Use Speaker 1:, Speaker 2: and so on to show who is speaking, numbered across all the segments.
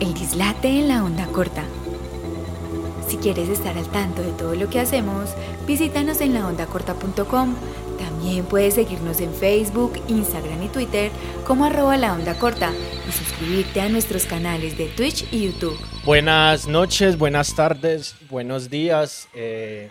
Speaker 1: El dislate en la onda corta. Si quieres estar al tanto de todo lo que hacemos, visítanos en laondacorta.com. También puedes seguirnos en Facebook, Instagram y Twitter como arroba la onda corta y suscribirte a nuestros canales de Twitch y YouTube.
Speaker 2: Buenas noches, buenas tardes, buenos días. eh,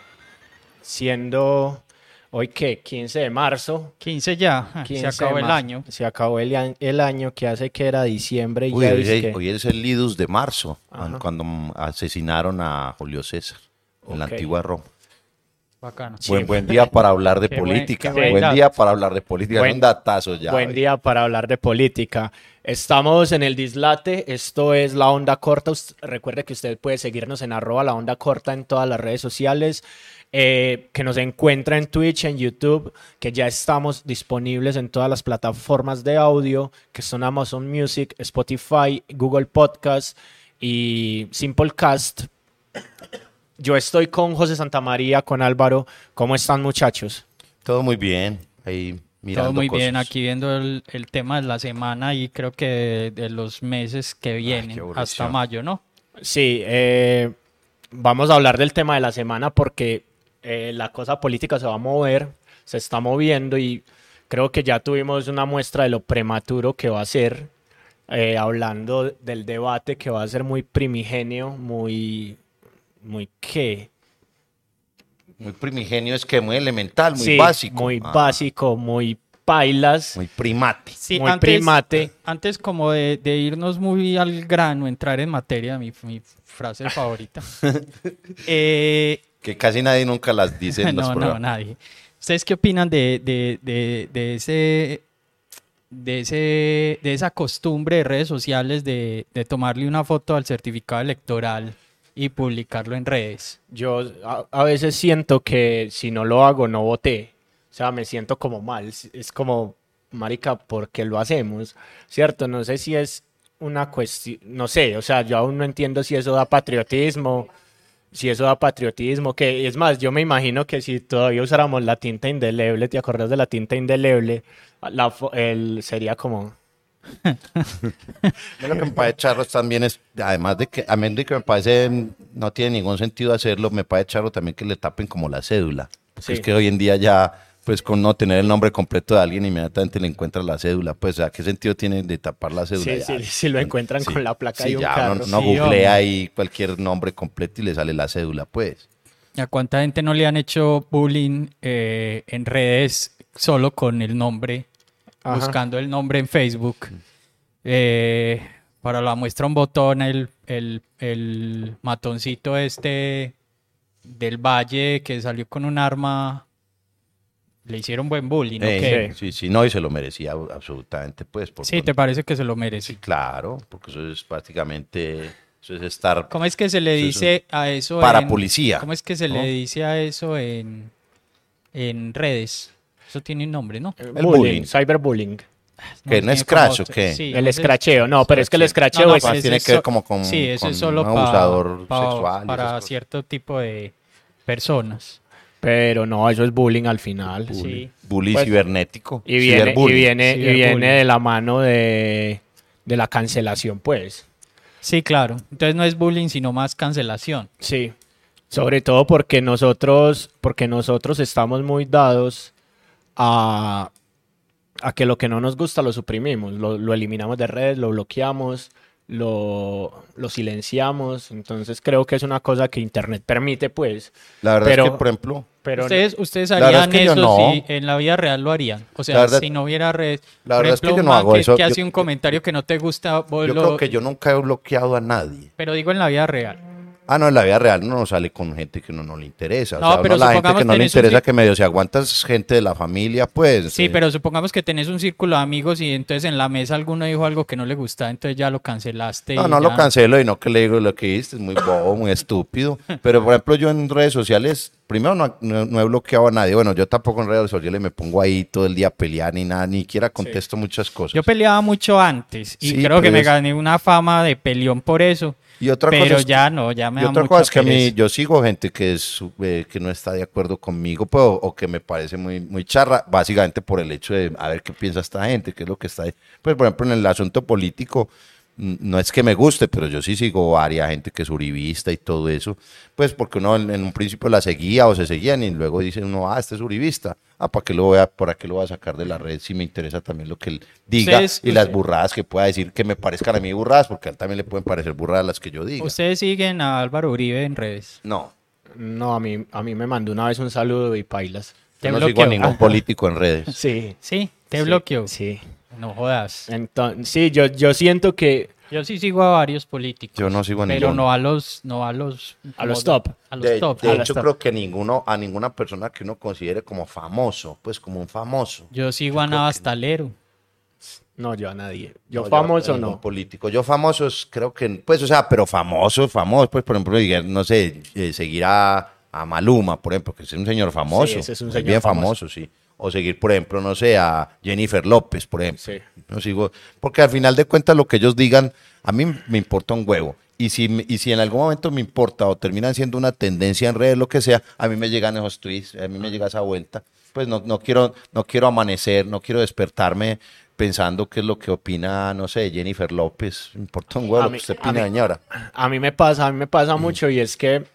Speaker 2: siendo hoy que 15 de marzo.
Speaker 3: 15 ya, ah,
Speaker 2: 15
Speaker 3: se acabó el año.
Speaker 2: Se acabó el, año que hace que era diciembre y
Speaker 4: Uy,
Speaker 2: ya
Speaker 4: hoy, hoy es el Lidus de marzo,
Speaker 2: Ajá.
Speaker 4: cuando asesinaron a Julio César en la antigua Roma.
Speaker 3: Bacano.
Speaker 4: Buen, buen día para hablar de
Speaker 3: Qué
Speaker 4: política. Buen, día para hablar de política.
Speaker 2: Buen-
Speaker 4: un datazo ya.
Speaker 2: Buen día para hablar de política. Estamos en el Dislate, esto es La Onda Corta. Recuerde que usted puede seguirnos en arroba La Onda Corta en todas las redes sociales, eh, que nos encuentra en Twitch, en YouTube, que ya estamos disponibles en todas las plataformas de audio, que son Amazon Music, Spotify, Google Podcast y Simplecast. Yo estoy con José Santamaría, con Álvaro. ¿Cómo están muchachos?
Speaker 4: Todo muy bien. Ahí mirando
Speaker 3: Todo muy bien, aquí viendo el, el tema de la semana y creo que de, de los meses que vienen
Speaker 4: qué
Speaker 3: hasta mayo, ¿no?
Speaker 2: Sí, eh, vamos a hablar del tema de la semana porque eh, la cosa política se va a mover, se está moviendo y creo que ya tuvimos una muestra de lo prematuro que va a ser, eh, hablando del debate que va a ser muy primigenio, muy, muy qué,
Speaker 4: Muy primigenio es que muy elemental, muy
Speaker 2: Sí,
Speaker 4: básico.
Speaker 2: muy
Speaker 4: Ah,
Speaker 2: básico, muy pailas,
Speaker 4: Muy primate.
Speaker 3: Sí,
Speaker 2: muy
Speaker 3: antes,
Speaker 2: primate.
Speaker 3: antes como de, de irnos muy al grano, entrar en materia, mi, mi frase favorita. eh,
Speaker 4: Que casi nadie nunca las dice en los
Speaker 3: no, no,
Speaker 4: programas.
Speaker 3: nadie. ¿Ustedes qué opinan de, de, de, de ese de ese de esa costumbre de redes sociales de, de tomarle una foto al certificado electoral y publicarlo en redes?
Speaker 2: Yo a, a veces siento que si no lo hago, no voté. O sea, me siento como mal. Es como, marica, ¿por qué lo hacemos? ¿Cierto? No sé si es una cuestión, no sé, o sea, yo aún no entiendo si eso da patriotismo, si eso da patriotismo, que es más, yo me imagino que si todavía usáramos la tinta indeleble, ¿te acuerdas de la tinta indeleble? La, el, sería como...
Speaker 4: Lo que me parece charro también es, además de que, a mí de que me parece, no tiene ningún sentido hacerlo, me parece charro también que le tapen como la cédula. Porque
Speaker 2: Sí.
Speaker 4: es que hoy en día ya, pues con no tener el nombre completo de alguien, inmediatamente le encuentra la cédula. Pues, ¿a qué sentido tiene de tapar la cédula?
Speaker 2: Sí,
Speaker 4: Ya,
Speaker 2: sí, si lo encuentran con la placa
Speaker 4: sí,
Speaker 2: de un
Speaker 4: ya
Speaker 2: carro.
Speaker 4: uno
Speaker 3: Sí,
Speaker 4: googlea
Speaker 3: hombre.
Speaker 4: ahí cualquier nombre completo y le sale la cédula, pues.
Speaker 3: ¿Y a cuánta gente no le han hecho bullying eh, en redes solo con el nombre,
Speaker 2: Ajá.
Speaker 3: buscando el nombre en Facebook? Eh, para la muestra un botón, el, el, el matoncito este del Valle que salió con un arma, le hicieron buen bullying, ¿o
Speaker 4: Eh, sí, sí, no, y se lo merecía absolutamente, pues. por-
Speaker 3: Sí, ¿te parece que se lo merece?
Speaker 4: Claro, porque eso es prácticamente, eso es estar
Speaker 3: ¿Cómo es que se le
Speaker 4: Eso es
Speaker 3: dice a eso
Speaker 4: para
Speaker 3: en-
Speaker 4: policía,
Speaker 3: ¿Cómo es que se
Speaker 4: ¿no?
Speaker 3: le dice a eso en, en redes? Eso tiene un nombre, ¿no?
Speaker 2: El
Speaker 4: bullying.
Speaker 2: bullying, cyberbullying.
Speaker 4: ¿Qué, no
Speaker 3: tiene
Speaker 4: es scratch
Speaker 3: como
Speaker 4: o qué?
Speaker 3: sí,
Speaker 2: El
Speaker 3: no
Speaker 2: escracheo, no, pero es que el escracheo
Speaker 3: No, no,
Speaker 2: es...
Speaker 4: tiene
Speaker 3: es
Speaker 4: que ver como con-
Speaker 3: Sí, eso
Speaker 4: con
Speaker 3: es solo
Speaker 4: un abusador
Speaker 3: pa-
Speaker 4: sexual
Speaker 3: para cierto tipo de personas.
Speaker 2: Pero no, eso es bullying al final.
Speaker 3: Sí.
Speaker 4: bully
Speaker 2: Pues,
Speaker 4: cibernético.
Speaker 2: Y viene, y viene, y viene de la mano de, de la cancelación, pues.
Speaker 3: Sí, claro. Entonces no es bullying, sino más cancelación.
Speaker 2: Sí. Sobre todo porque nosotros, porque nosotros estamos muy dados a, a que lo que no nos gusta lo suprimimos, lo, lo eliminamos de redes, lo bloqueamos, lo, lo silenciamos. Entonces creo que es una cosa que Internet permite, pues.
Speaker 4: La verdad
Speaker 2: pero-
Speaker 4: es que, por ejemplo,
Speaker 2: Pero
Speaker 3: ustedes ustedes harían
Speaker 4: es que yo
Speaker 3: eso
Speaker 4: no.
Speaker 3: si en la vida real lo harían. O sea,
Speaker 4: verdad-
Speaker 3: si no hubiera redes.
Speaker 4: la verdad es que yo no hago
Speaker 3: que,
Speaker 4: eso.
Speaker 3: que
Speaker 4: Yo-
Speaker 3: hace un comentario que no te gusta, vos
Speaker 4: yo
Speaker 3: lo-
Speaker 4: creo que yo nunca he bloqueado a nadie.
Speaker 3: pero digo en la vida real.
Speaker 4: Ah, no, en la vida real no sale con gente que uno no le interesa. O
Speaker 3: No,
Speaker 4: sea,
Speaker 3: pero
Speaker 4: uno la gente que no le
Speaker 3: un
Speaker 4: interesa que medio se aguanta es gente de la familia, pues.
Speaker 3: Sí,
Speaker 4: eh,
Speaker 3: pero supongamos que tenés un círculo de amigos y entonces en la mesa alguno dijo algo que no le gustaba, entonces ya lo cancelaste.
Speaker 4: No,
Speaker 3: y
Speaker 4: no lo cancelo y no que le digo lo que hiciste, es muy bobo, muy estúpido. Pero, por ejemplo, yo en redes sociales, primero no, no- no he bloqueado a nadie. Bueno, yo tampoco en redes sociales me pongo ahí todo el día a pelear ni nada, ni siquiera contesto muchas cosas.
Speaker 3: Yo peleaba mucho antes y
Speaker 4: Sí,
Speaker 3: creo que me gané una fama de peleón por eso.
Speaker 4: y otra
Speaker 3: pero
Speaker 4: cosa es que-
Speaker 3: ya no, ya me
Speaker 4: y
Speaker 3: da
Speaker 4: otra
Speaker 3: mucha
Speaker 4: cosa es que a mí, yo sigo gente que, es, eh, que no está de acuerdo conmigo pues, o, o que me parece muy, muy charra, básicamente por el hecho de a ver qué piensa esta gente, qué es lo que está ahí. Pues, por ejemplo, en el asunto político, no es que me guste, pero yo sí sigo varias gente que es uribista y todo eso, pues porque uno en, en un principio la seguía o se seguían y luego dice uno, ah, este es uribista, ah, ¿para qué lo voy a, para qué lo voy a sacar de la red si me interesa también lo que él diga
Speaker 3: Ustedes-
Speaker 4: y las burradas que pueda decir que me parezcan a mí burradas, porque a él también le pueden parecer burradas las que yo diga.
Speaker 3: Ustedes siguen a Álvaro Uribe en redes.
Speaker 4: No,
Speaker 2: No, a mí, a mí me mandó una vez un saludo y pailas.
Speaker 3: Te
Speaker 4: yo no sigo a ningún político en redes.
Speaker 2: Sí.
Speaker 3: Sí, te
Speaker 2: sí,
Speaker 3: bloqueó.
Speaker 2: Sí.
Speaker 3: No jodas.
Speaker 2: Entonces, sí, yo, yo siento que
Speaker 3: Yo sí sigo a varios políticos.
Speaker 4: Yo no sigo a
Speaker 3: Pero
Speaker 4: ninguno.
Speaker 3: no a los, no a los,
Speaker 2: A los top.
Speaker 3: A los
Speaker 4: De,
Speaker 3: top.
Speaker 4: de
Speaker 3: A
Speaker 4: hecho,
Speaker 3: top.
Speaker 4: creo que ninguno, a ninguna persona que uno considere como famoso, pues como un famoso.
Speaker 3: Yo sigo a Navastalero.
Speaker 2: no, yo a nadie. Yo
Speaker 4: No,
Speaker 2: famoso no.
Speaker 4: político. Yo famosos, creo que, pues, o sea, pero famosos, famosos, pues, por ejemplo, no sé, eh, seguir a, a Maluma, por ejemplo, que es un señor famoso.
Speaker 2: Sí, ese es un
Speaker 4: es
Speaker 2: señor
Speaker 4: bien
Speaker 2: famoso.
Speaker 4: famoso, sí. O seguir, por ejemplo, no sé, a Jennifer López, por ejemplo.
Speaker 2: Sí.
Speaker 4: No sigo, porque al final de cuentas lo que ellos digan, a mí me importa un huevo. Y si, y si en algún momento me importa o terminan siendo una tendencia en redes, lo que sea, a mí me llegan esos tweets, a mí me llega esa vuelta. Pues no, no, quiero, no quiero amanecer, no quiero despertarme pensando qué es lo que opina, no sé, Jennifer López. Me importa un huevo lo que usted
Speaker 2: a
Speaker 4: opine,
Speaker 2: mí-
Speaker 4: señora.
Speaker 2: A mí me pasa, a mí me pasa mucho y es que,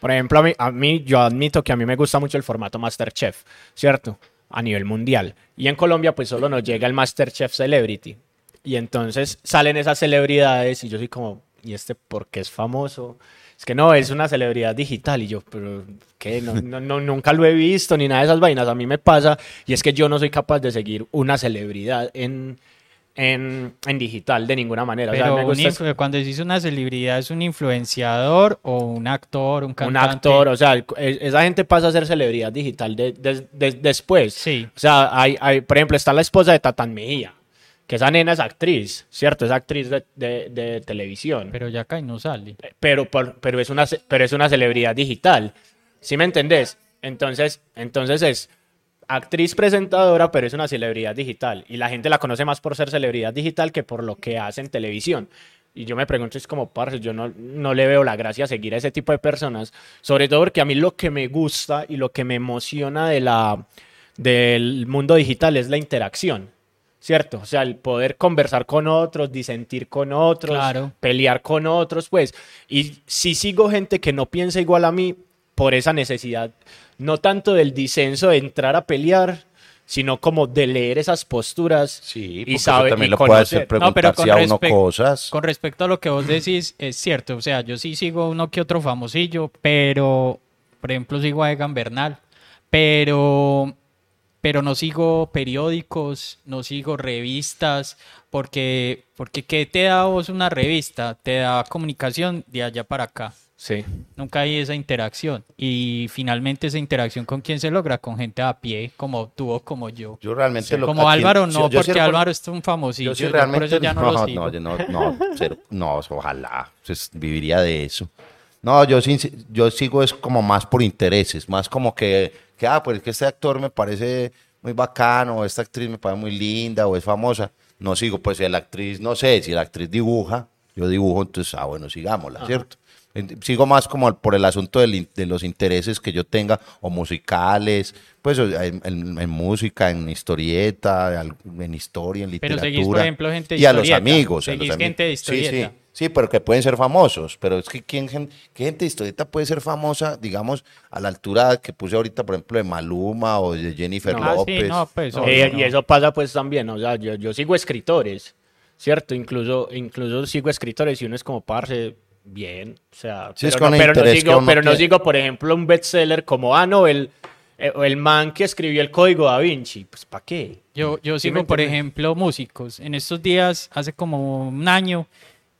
Speaker 2: por ejemplo, a mí, a mí, yo admito que a mí me gusta mucho el formato Masterchef, ¿cierto? A nivel mundial. Y en Colombia pues solo nos llega el Masterchef Celebrity. Y entonces salen esas celebridades y yo soy como, ¿y este por qué es famoso? Es que no, es una celebridad digital y yo, pero ¿qué? No, no, no, nunca lo he visto ni nada de esas vainas. A mí me pasa y es que yo no soy capaz de seguir una celebridad en, en, en digital de ninguna manera. O sea,
Speaker 3: Pero
Speaker 2: me
Speaker 3: un
Speaker 2: es-
Speaker 3: cuando decís una celebridad, ¿es un influenciador o un actor, un
Speaker 2: un
Speaker 3: cantante?
Speaker 2: actor, o sea, esa gente pasa a ser celebridad digital de- de- de- después.
Speaker 3: Sí.
Speaker 2: O sea, hay, hay, por ejemplo, está la esposa de Tatán Mejía, que esa nena es actriz, ¿cierto? Es actriz de, de- de televisión.
Speaker 3: Pero ya acá y no sale.
Speaker 2: pero, por- pero, es una, pero es una celebridad digital. ¿Sí me entendés? Entonces, entonces es actriz presentadora, pero es una celebridad digital. Y la gente la conoce más por ser celebridad digital que por lo que hace en televisión. Y yo me pregunto, es como, parce, yo no, no le veo la gracia a seguir a ese tipo de personas. Sobre todo porque a mí lo que me gusta y lo que me emociona de la, del mundo digital es la interacción. ¿Cierto? O sea, el poder conversar con otros, disentir con otros,
Speaker 3: Claro.
Speaker 2: pelear con otros, pues. Y si sigo gente que no piensa igual a mí por esa necesidad, no tanto del disenso de entrar a pelear, sino como de leer esas posturas
Speaker 4: Sí,
Speaker 2: y saber
Speaker 4: también
Speaker 2: y
Speaker 4: lo puede hacer
Speaker 3: No,
Speaker 4: preguntarse a uno cosas.
Speaker 3: Con respecto a lo que vos decís, es cierto. O sea, yo sí sigo uno que otro famosillo, pero, por ejemplo, sigo a Egan Bernal, pero, pero no sigo periódicos, no sigo revistas, porque, porque ¿qué te da vos una revista? Te da comunicación de allá para acá.
Speaker 2: Sí.
Speaker 3: Nunca hay esa interacción. Y finalmente esa interacción con quién se logra, con gente a pie, como tú o como yo.
Speaker 4: Yo realmente lo
Speaker 3: Como Álvaro
Speaker 4: sí,
Speaker 3: no,
Speaker 4: yo sí
Speaker 3: porque Álvaro es un famosillo.
Speaker 4: Yo sí
Speaker 3: yo por
Speaker 4: realmente
Speaker 3: eso ya no, lo sigo.
Speaker 4: no, yo no, no, cero, no, ojalá, pues, viviría de eso. No, yo sí, yo sigo es como más por intereses, más como que, que ah, pues es que este actor me parece muy bacano, o esta actriz me parece muy linda, o es famosa. No sigo, pues si la actriz, no sé, si la actriz dibuja, yo dibujo, entonces, ah, bueno, sigámosla, ¿cierto? Sigo más como por el asunto del de los intereses que yo tenga, o musicales, pues en, en- en música, en historieta, en historia, en
Speaker 3: Pero
Speaker 4: literatura.
Speaker 3: seguís, por ejemplo, gente de
Speaker 4: Y a los amigos. a los
Speaker 3: Seguís
Speaker 4: amigos.
Speaker 3: gente de
Speaker 4: Sí, sí, sí, pero que pueden ser famosos. Pero es que ¿quién, ¿qué gente de historieta puede ser famosa, digamos, a la altura que puse ahorita, por ejemplo, de Maluma o de Jennifer
Speaker 3: Ah, sí,
Speaker 4: López?
Speaker 3: no, pues,
Speaker 4: No.
Speaker 2: Eh, Y eso pasa pues también, o sea, yo, yo sigo escritores, ¿cierto? Incluso, incluso sigo escritores y uno es como, parce, bien, o sea,
Speaker 4: Sí,
Speaker 2: pero, no, pero, no
Speaker 4: uno
Speaker 2: pero no sigo, por ejemplo, un bestseller como, ah, no, el, eh, el man que escribió el código da Vinci, pues ¿para qué?
Speaker 3: Yo, yo
Speaker 2: ¿Sí me
Speaker 3: sigo, por ejemplo, músicos. En estos días, hace como un año,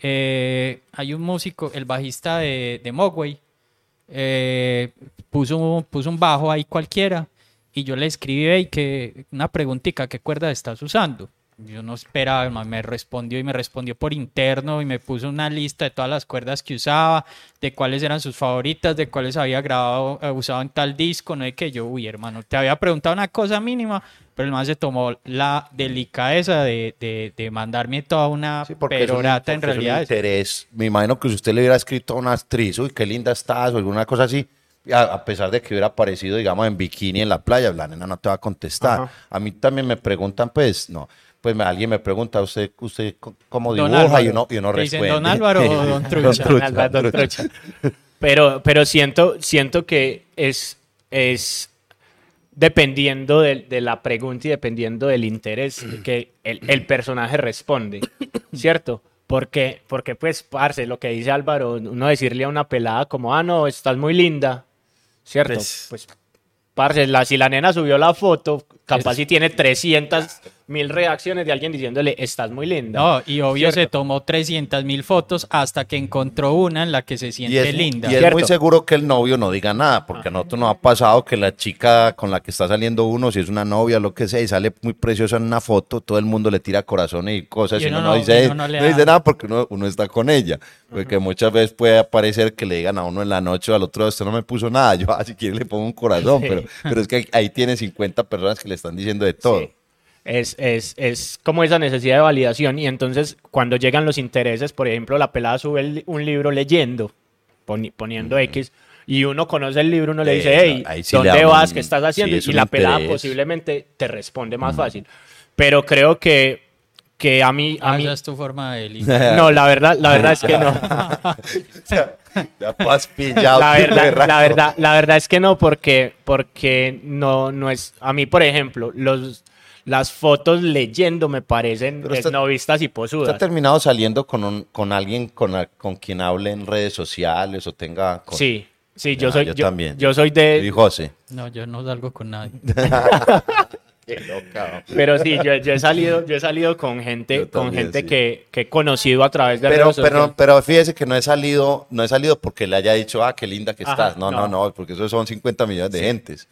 Speaker 3: eh, hay un músico, el bajista de, de Mogwai, eh, puso, un- puso un bajo ahí cualquiera y yo le escribí "Ey, que una preguntita, ¿qué cuerda estás usando? Yo no esperaba, el man me respondió y me respondió por interno y me puso una lista de todas las cuerdas que usaba, de cuáles eran sus favoritas, de cuáles había grabado, eh, usado en tal disco, no de que yo, uy, hermano, te había preguntado una cosa mínima, pero el man se tomó la delicadeza de, de, de mandarme toda una
Speaker 4: Sí, porque es un-
Speaker 3: perorata en
Speaker 4: porque es un
Speaker 3: realidad.
Speaker 4: interés. Me imagino que si usted le hubiera escrito a una actriz, uy, qué linda estás, o alguna cosa así, a, a pesar de que hubiera aparecido, digamos, en bikini en la playa, la nena no te va a contestar.
Speaker 2: Ajá.
Speaker 4: A mí también me preguntan, pues, no. Pues me- alguien me pregunta, ¿usted, usted cómo
Speaker 3: Don
Speaker 4: dibuja?
Speaker 3: Álvaro.
Speaker 4: Y uno, y uno
Speaker 3: ¿Te dicen
Speaker 4: responde.
Speaker 3: Don Álvaro o Don Trucha?
Speaker 4: Trucha,
Speaker 2: Don Álvaro,
Speaker 4: Don
Speaker 2: Trucha. Pero, pero siento, siento que es, es dependiendo de, de la pregunta y dependiendo del interés que el, el personaje responde, ¿cierto? Porque, porque pues, parce, lo que dice Álvaro, uno decirle a una pelada como, ah, no, estás muy linda, ¿cierto?
Speaker 4: Pues-
Speaker 2: Pues, parce, la, si la nena subió la foto, capaz si tiene 300 mil reacciones de alguien diciéndole, estás muy linda.
Speaker 3: No, y obvio
Speaker 2: ¿Cierto?
Speaker 3: se tomó 300 mil fotos hasta que encontró una en la que se
Speaker 4: Y
Speaker 3: siente
Speaker 4: es,
Speaker 3: linda.
Speaker 4: y es
Speaker 2: Cierto.
Speaker 4: muy seguro que el novio no diga nada, porque a nosotros nos ha pasado que la chica con la que está saliendo uno, si es una novia o lo que sea, y sale muy preciosa en una foto, todo el mundo le tira corazones y cosas,
Speaker 3: Y
Speaker 4: y,
Speaker 3: uno
Speaker 4: uno,
Speaker 3: no-
Speaker 4: no, dice,
Speaker 3: uno no
Speaker 4: dice nada porque uno, uno está con ella. Porque muchas veces puede aparecer que le digan a uno en la noche o al otro, usted no me puso nada, yo, ah, si quiere le pongo un corazón,
Speaker 2: Sí.
Speaker 4: pero, pero es que ahí, ahí tiene 50 personas que le están diciendo de todo.
Speaker 2: Sí. Es, es, es como esa necesidad de validación y entonces cuando llegan los intereses, por ejemplo, la pelada sube el- un libro leyendo, poni- poniendo X, y uno conoce el libro, uno le
Speaker 4: Eh,
Speaker 2: dice, hey,
Speaker 4: sí
Speaker 2: ¿dónde vas?
Speaker 4: un-
Speaker 2: ¿Qué estás haciendo?
Speaker 4: sí, es
Speaker 2: y la pelada
Speaker 4: interés.
Speaker 2: posiblemente te responde más fácil. Pero creo que, que a mí... A
Speaker 3: Ah,
Speaker 2: mí
Speaker 3: esa es tu forma de ligar.
Speaker 2: no, la verdad, la verdad es que no.
Speaker 4: Ya has pillado.
Speaker 2: La verdad, la verdad, la verdad es que no, porque, porque no, no es. A mí, por ejemplo, los, las fotos leyendo me parecen esnovistas y
Speaker 4: ¿Usted ha
Speaker 2: posudas.
Speaker 4: terminado saliendo con, un, con alguien con, con quien hable en redes sociales o tenga... con-
Speaker 2: Sí, sí, yo
Speaker 4: Ah,
Speaker 2: soy.
Speaker 4: yo
Speaker 2: Yo,
Speaker 4: también.
Speaker 2: yo soy
Speaker 4: Y
Speaker 2: de.
Speaker 4: José.
Speaker 3: No, yo no salgo con nadie.
Speaker 2: Pero sí, yo, yo he salido, yo he salido con gente, con
Speaker 4: también,
Speaker 2: gente
Speaker 4: sí.
Speaker 2: que, que he conocido a través de
Speaker 4: Pero,
Speaker 2: redes sociales.
Speaker 4: pero, pero fíjese que no he salido, no he salido porque le haya dicho, ah, qué linda que
Speaker 2: Ajá,
Speaker 4: estás. No, no,
Speaker 2: no.
Speaker 4: no, porque eso son 50 millones de gentes.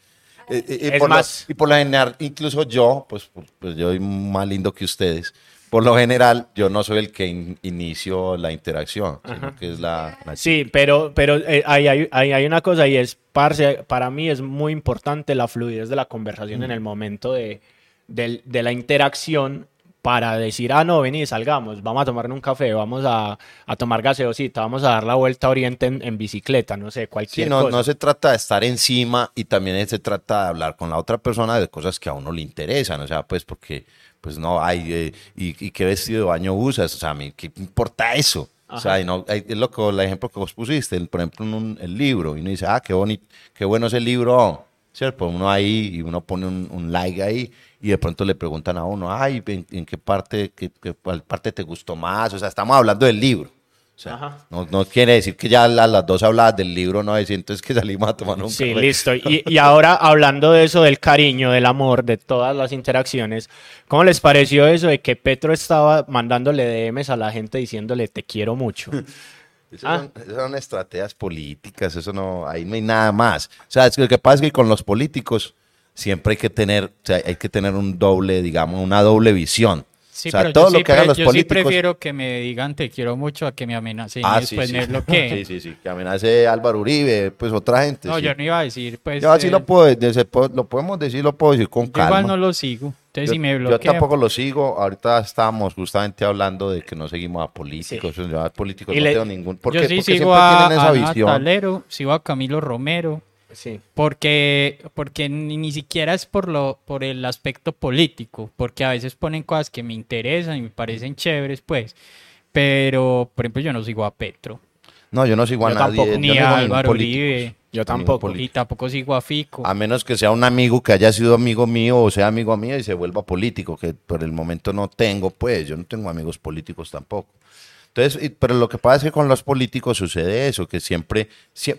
Speaker 4: Eh, eh, Y,
Speaker 2: Es
Speaker 4: por
Speaker 2: más-
Speaker 4: y por lo general, incluso yo, pues, pues yo soy más lindo que ustedes. Por lo general, yo no soy el que in- inicio la interacción, sino que es la, la
Speaker 2: Sí, pero, pero eh, hay, ahí hay una cosa y es, parce, para mí es muy importante la fluidez de la conversación
Speaker 4: Mm.
Speaker 2: en el momento de, del- de la interacción para decir, ah, no, vení, salgamos, vamos a tomar un café, vamos a, a tomar gaseosita, vamos a dar la vuelta a Oriente en, en bicicleta, no sé,
Speaker 4: Sí,
Speaker 2: cualquier
Speaker 4: no,
Speaker 2: cosa.
Speaker 4: no se trata de estar encima y también se trata de hablar con la otra persona de cosas que a uno le interesan, o sea, pues porque, pues no, hay, eh, y, y qué vestido de baño usas, o sea, a mí, ¿qué importa eso? O sea, y no, es lo que, el ejemplo que vos pusiste, el- por ejemplo, en un- el libro, y uno dice, ah, qué bonito, qué bueno es el libro, ¿cierto? Pues uno ahí, y uno pone un, un like ahí, y de pronto le preguntan a uno, ay, ¿en, en qué parte, qué, qué- cuál parte te gustó más? O sea, estamos hablando del libro. O sea, no, no quiere decir que ya la- las dos habladas del libro, no decir entonces que salimos a tomar un
Speaker 2: Sí,
Speaker 4: café.
Speaker 2: listo. Y, y ahora hablando de eso, del cariño, del amor, de todas las interacciones, ¿cómo les pareció eso de que Petro estaba mandándole DMs a la gente diciéndole te quiero mucho?
Speaker 4: Esas,
Speaker 2: Ah.
Speaker 4: son, esas son estrategias políticas, eso no, ahí no hay nada más. O sea, es que lo que pasa es que con los políticos siempre hay que tener, o sea, hay que tener un doble, digamos, una doble visión.
Speaker 3: Sí,
Speaker 4: o sea,
Speaker 3: pero
Speaker 4: todo
Speaker 3: yo,
Speaker 4: lo
Speaker 3: sí,
Speaker 4: que hagan los
Speaker 3: yo sí
Speaker 4: políticos.
Speaker 3: prefiero que me digan te quiero mucho a que me amenacen
Speaker 4: Ah,
Speaker 3: y
Speaker 4: sí,
Speaker 3: después
Speaker 4: sí.
Speaker 3: me bloqueen.
Speaker 4: Sí, sí, sí. Que amenace Álvaro Uribe, pues otra gente.
Speaker 3: No,
Speaker 4: sí.
Speaker 3: yo no iba a decir, pues.
Speaker 4: Yo así
Speaker 3: eh,
Speaker 4: lo puedo, de- se puede- lo podemos decir, lo puedo decir con
Speaker 3: yo
Speaker 4: calma.
Speaker 3: igual no lo sigo. Entonces,
Speaker 4: Yo,
Speaker 3: si me
Speaker 4: yo tampoco lo sigo. Ahorita estábamos justamente hablando de que no seguimos a políticos. Yo a políticos
Speaker 2: Y
Speaker 4: no
Speaker 2: le-
Speaker 4: tengo ningún. ¿Por
Speaker 3: yo
Speaker 4: qué?
Speaker 3: sí
Speaker 4: Porque
Speaker 3: sigo
Speaker 4: siempre
Speaker 3: a,
Speaker 4: tienen esa
Speaker 3: a
Speaker 4: visión.
Speaker 3: Sigo a Camilo Romero,
Speaker 2: Sí.
Speaker 3: porque, porque ni, ni siquiera es por, lo, por el aspecto político, porque a veces ponen cosas que me interesan y me parecen chéveres, pues. Pero, por ejemplo, yo no sigo a Petro,
Speaker 4: No, yo no sigo a
Speaker 2: Yo
Speaker 4: nadie.
Speaker 2: tampoco,
Speaker 4: yo
Speaker 3: ni
Speaker 4: sigo
Speaker 3: a Álvaro. Uribe,
Speaker 2: Yo tampoco.
Speaker 3: y tampoco sigo a Fico.
Speaker 4: A menos que sea un amigo que haya sido amigo mío o sea amigo mío y se vuelva político, que por el momento no tengo, pues yo no tengo amigos políticos tampoco. Entonces, pero lo que pasa es que con los políticos sucede eso, que siempre, sie-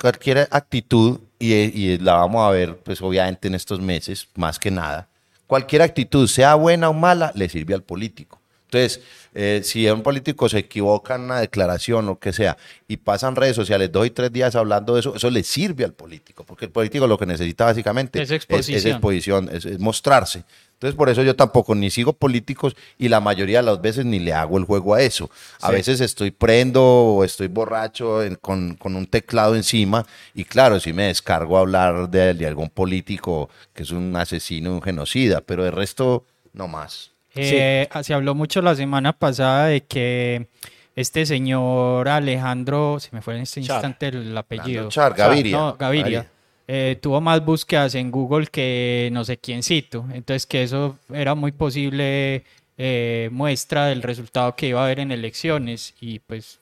Speaker 4: cualquier, ac- cualquier actitud, y la vamos a ver, pues obviamente en estos meses, más que nada, cualquier actitud, sea buena o mala, le sirve al político. Entonces, eh, si un político se equivoca en una declaración, lo que sea, y pasan redes sociales dos y tres días hablando de eso, eso le sirve al político, porque el político lo que necesita básicamente
Speaker 3: Es exposición.
Speaker 4: exposición, es, es mostrarse. Entonces, por eso yo tampoco ni sigo políticos y la mayoría de las veces ni le hago el juego a eso. A
Speaker 2: Sí.
Speaker 4: veces estoy prendo o estoy borracho en- con, con un teclado encima y claro, si me descargo a hablar de, de algún político que es un asesino, un genocida, pero de resto, no más.
Speaker 3: Eh, Se habló mucho la semana pasada de que este señor Alejandro, se me fue en este
Speaker 2: Char.
Speaker 3: instante el apellido.
Speaker 4: Char, Gaviria.
Speaker 3: No, Gaviria. eh, tuvo más búsquedas en Google que no sé quiéncito. Entonces que eso era muy posible eh, muestra del resultado que iba a haber en elecciones y pues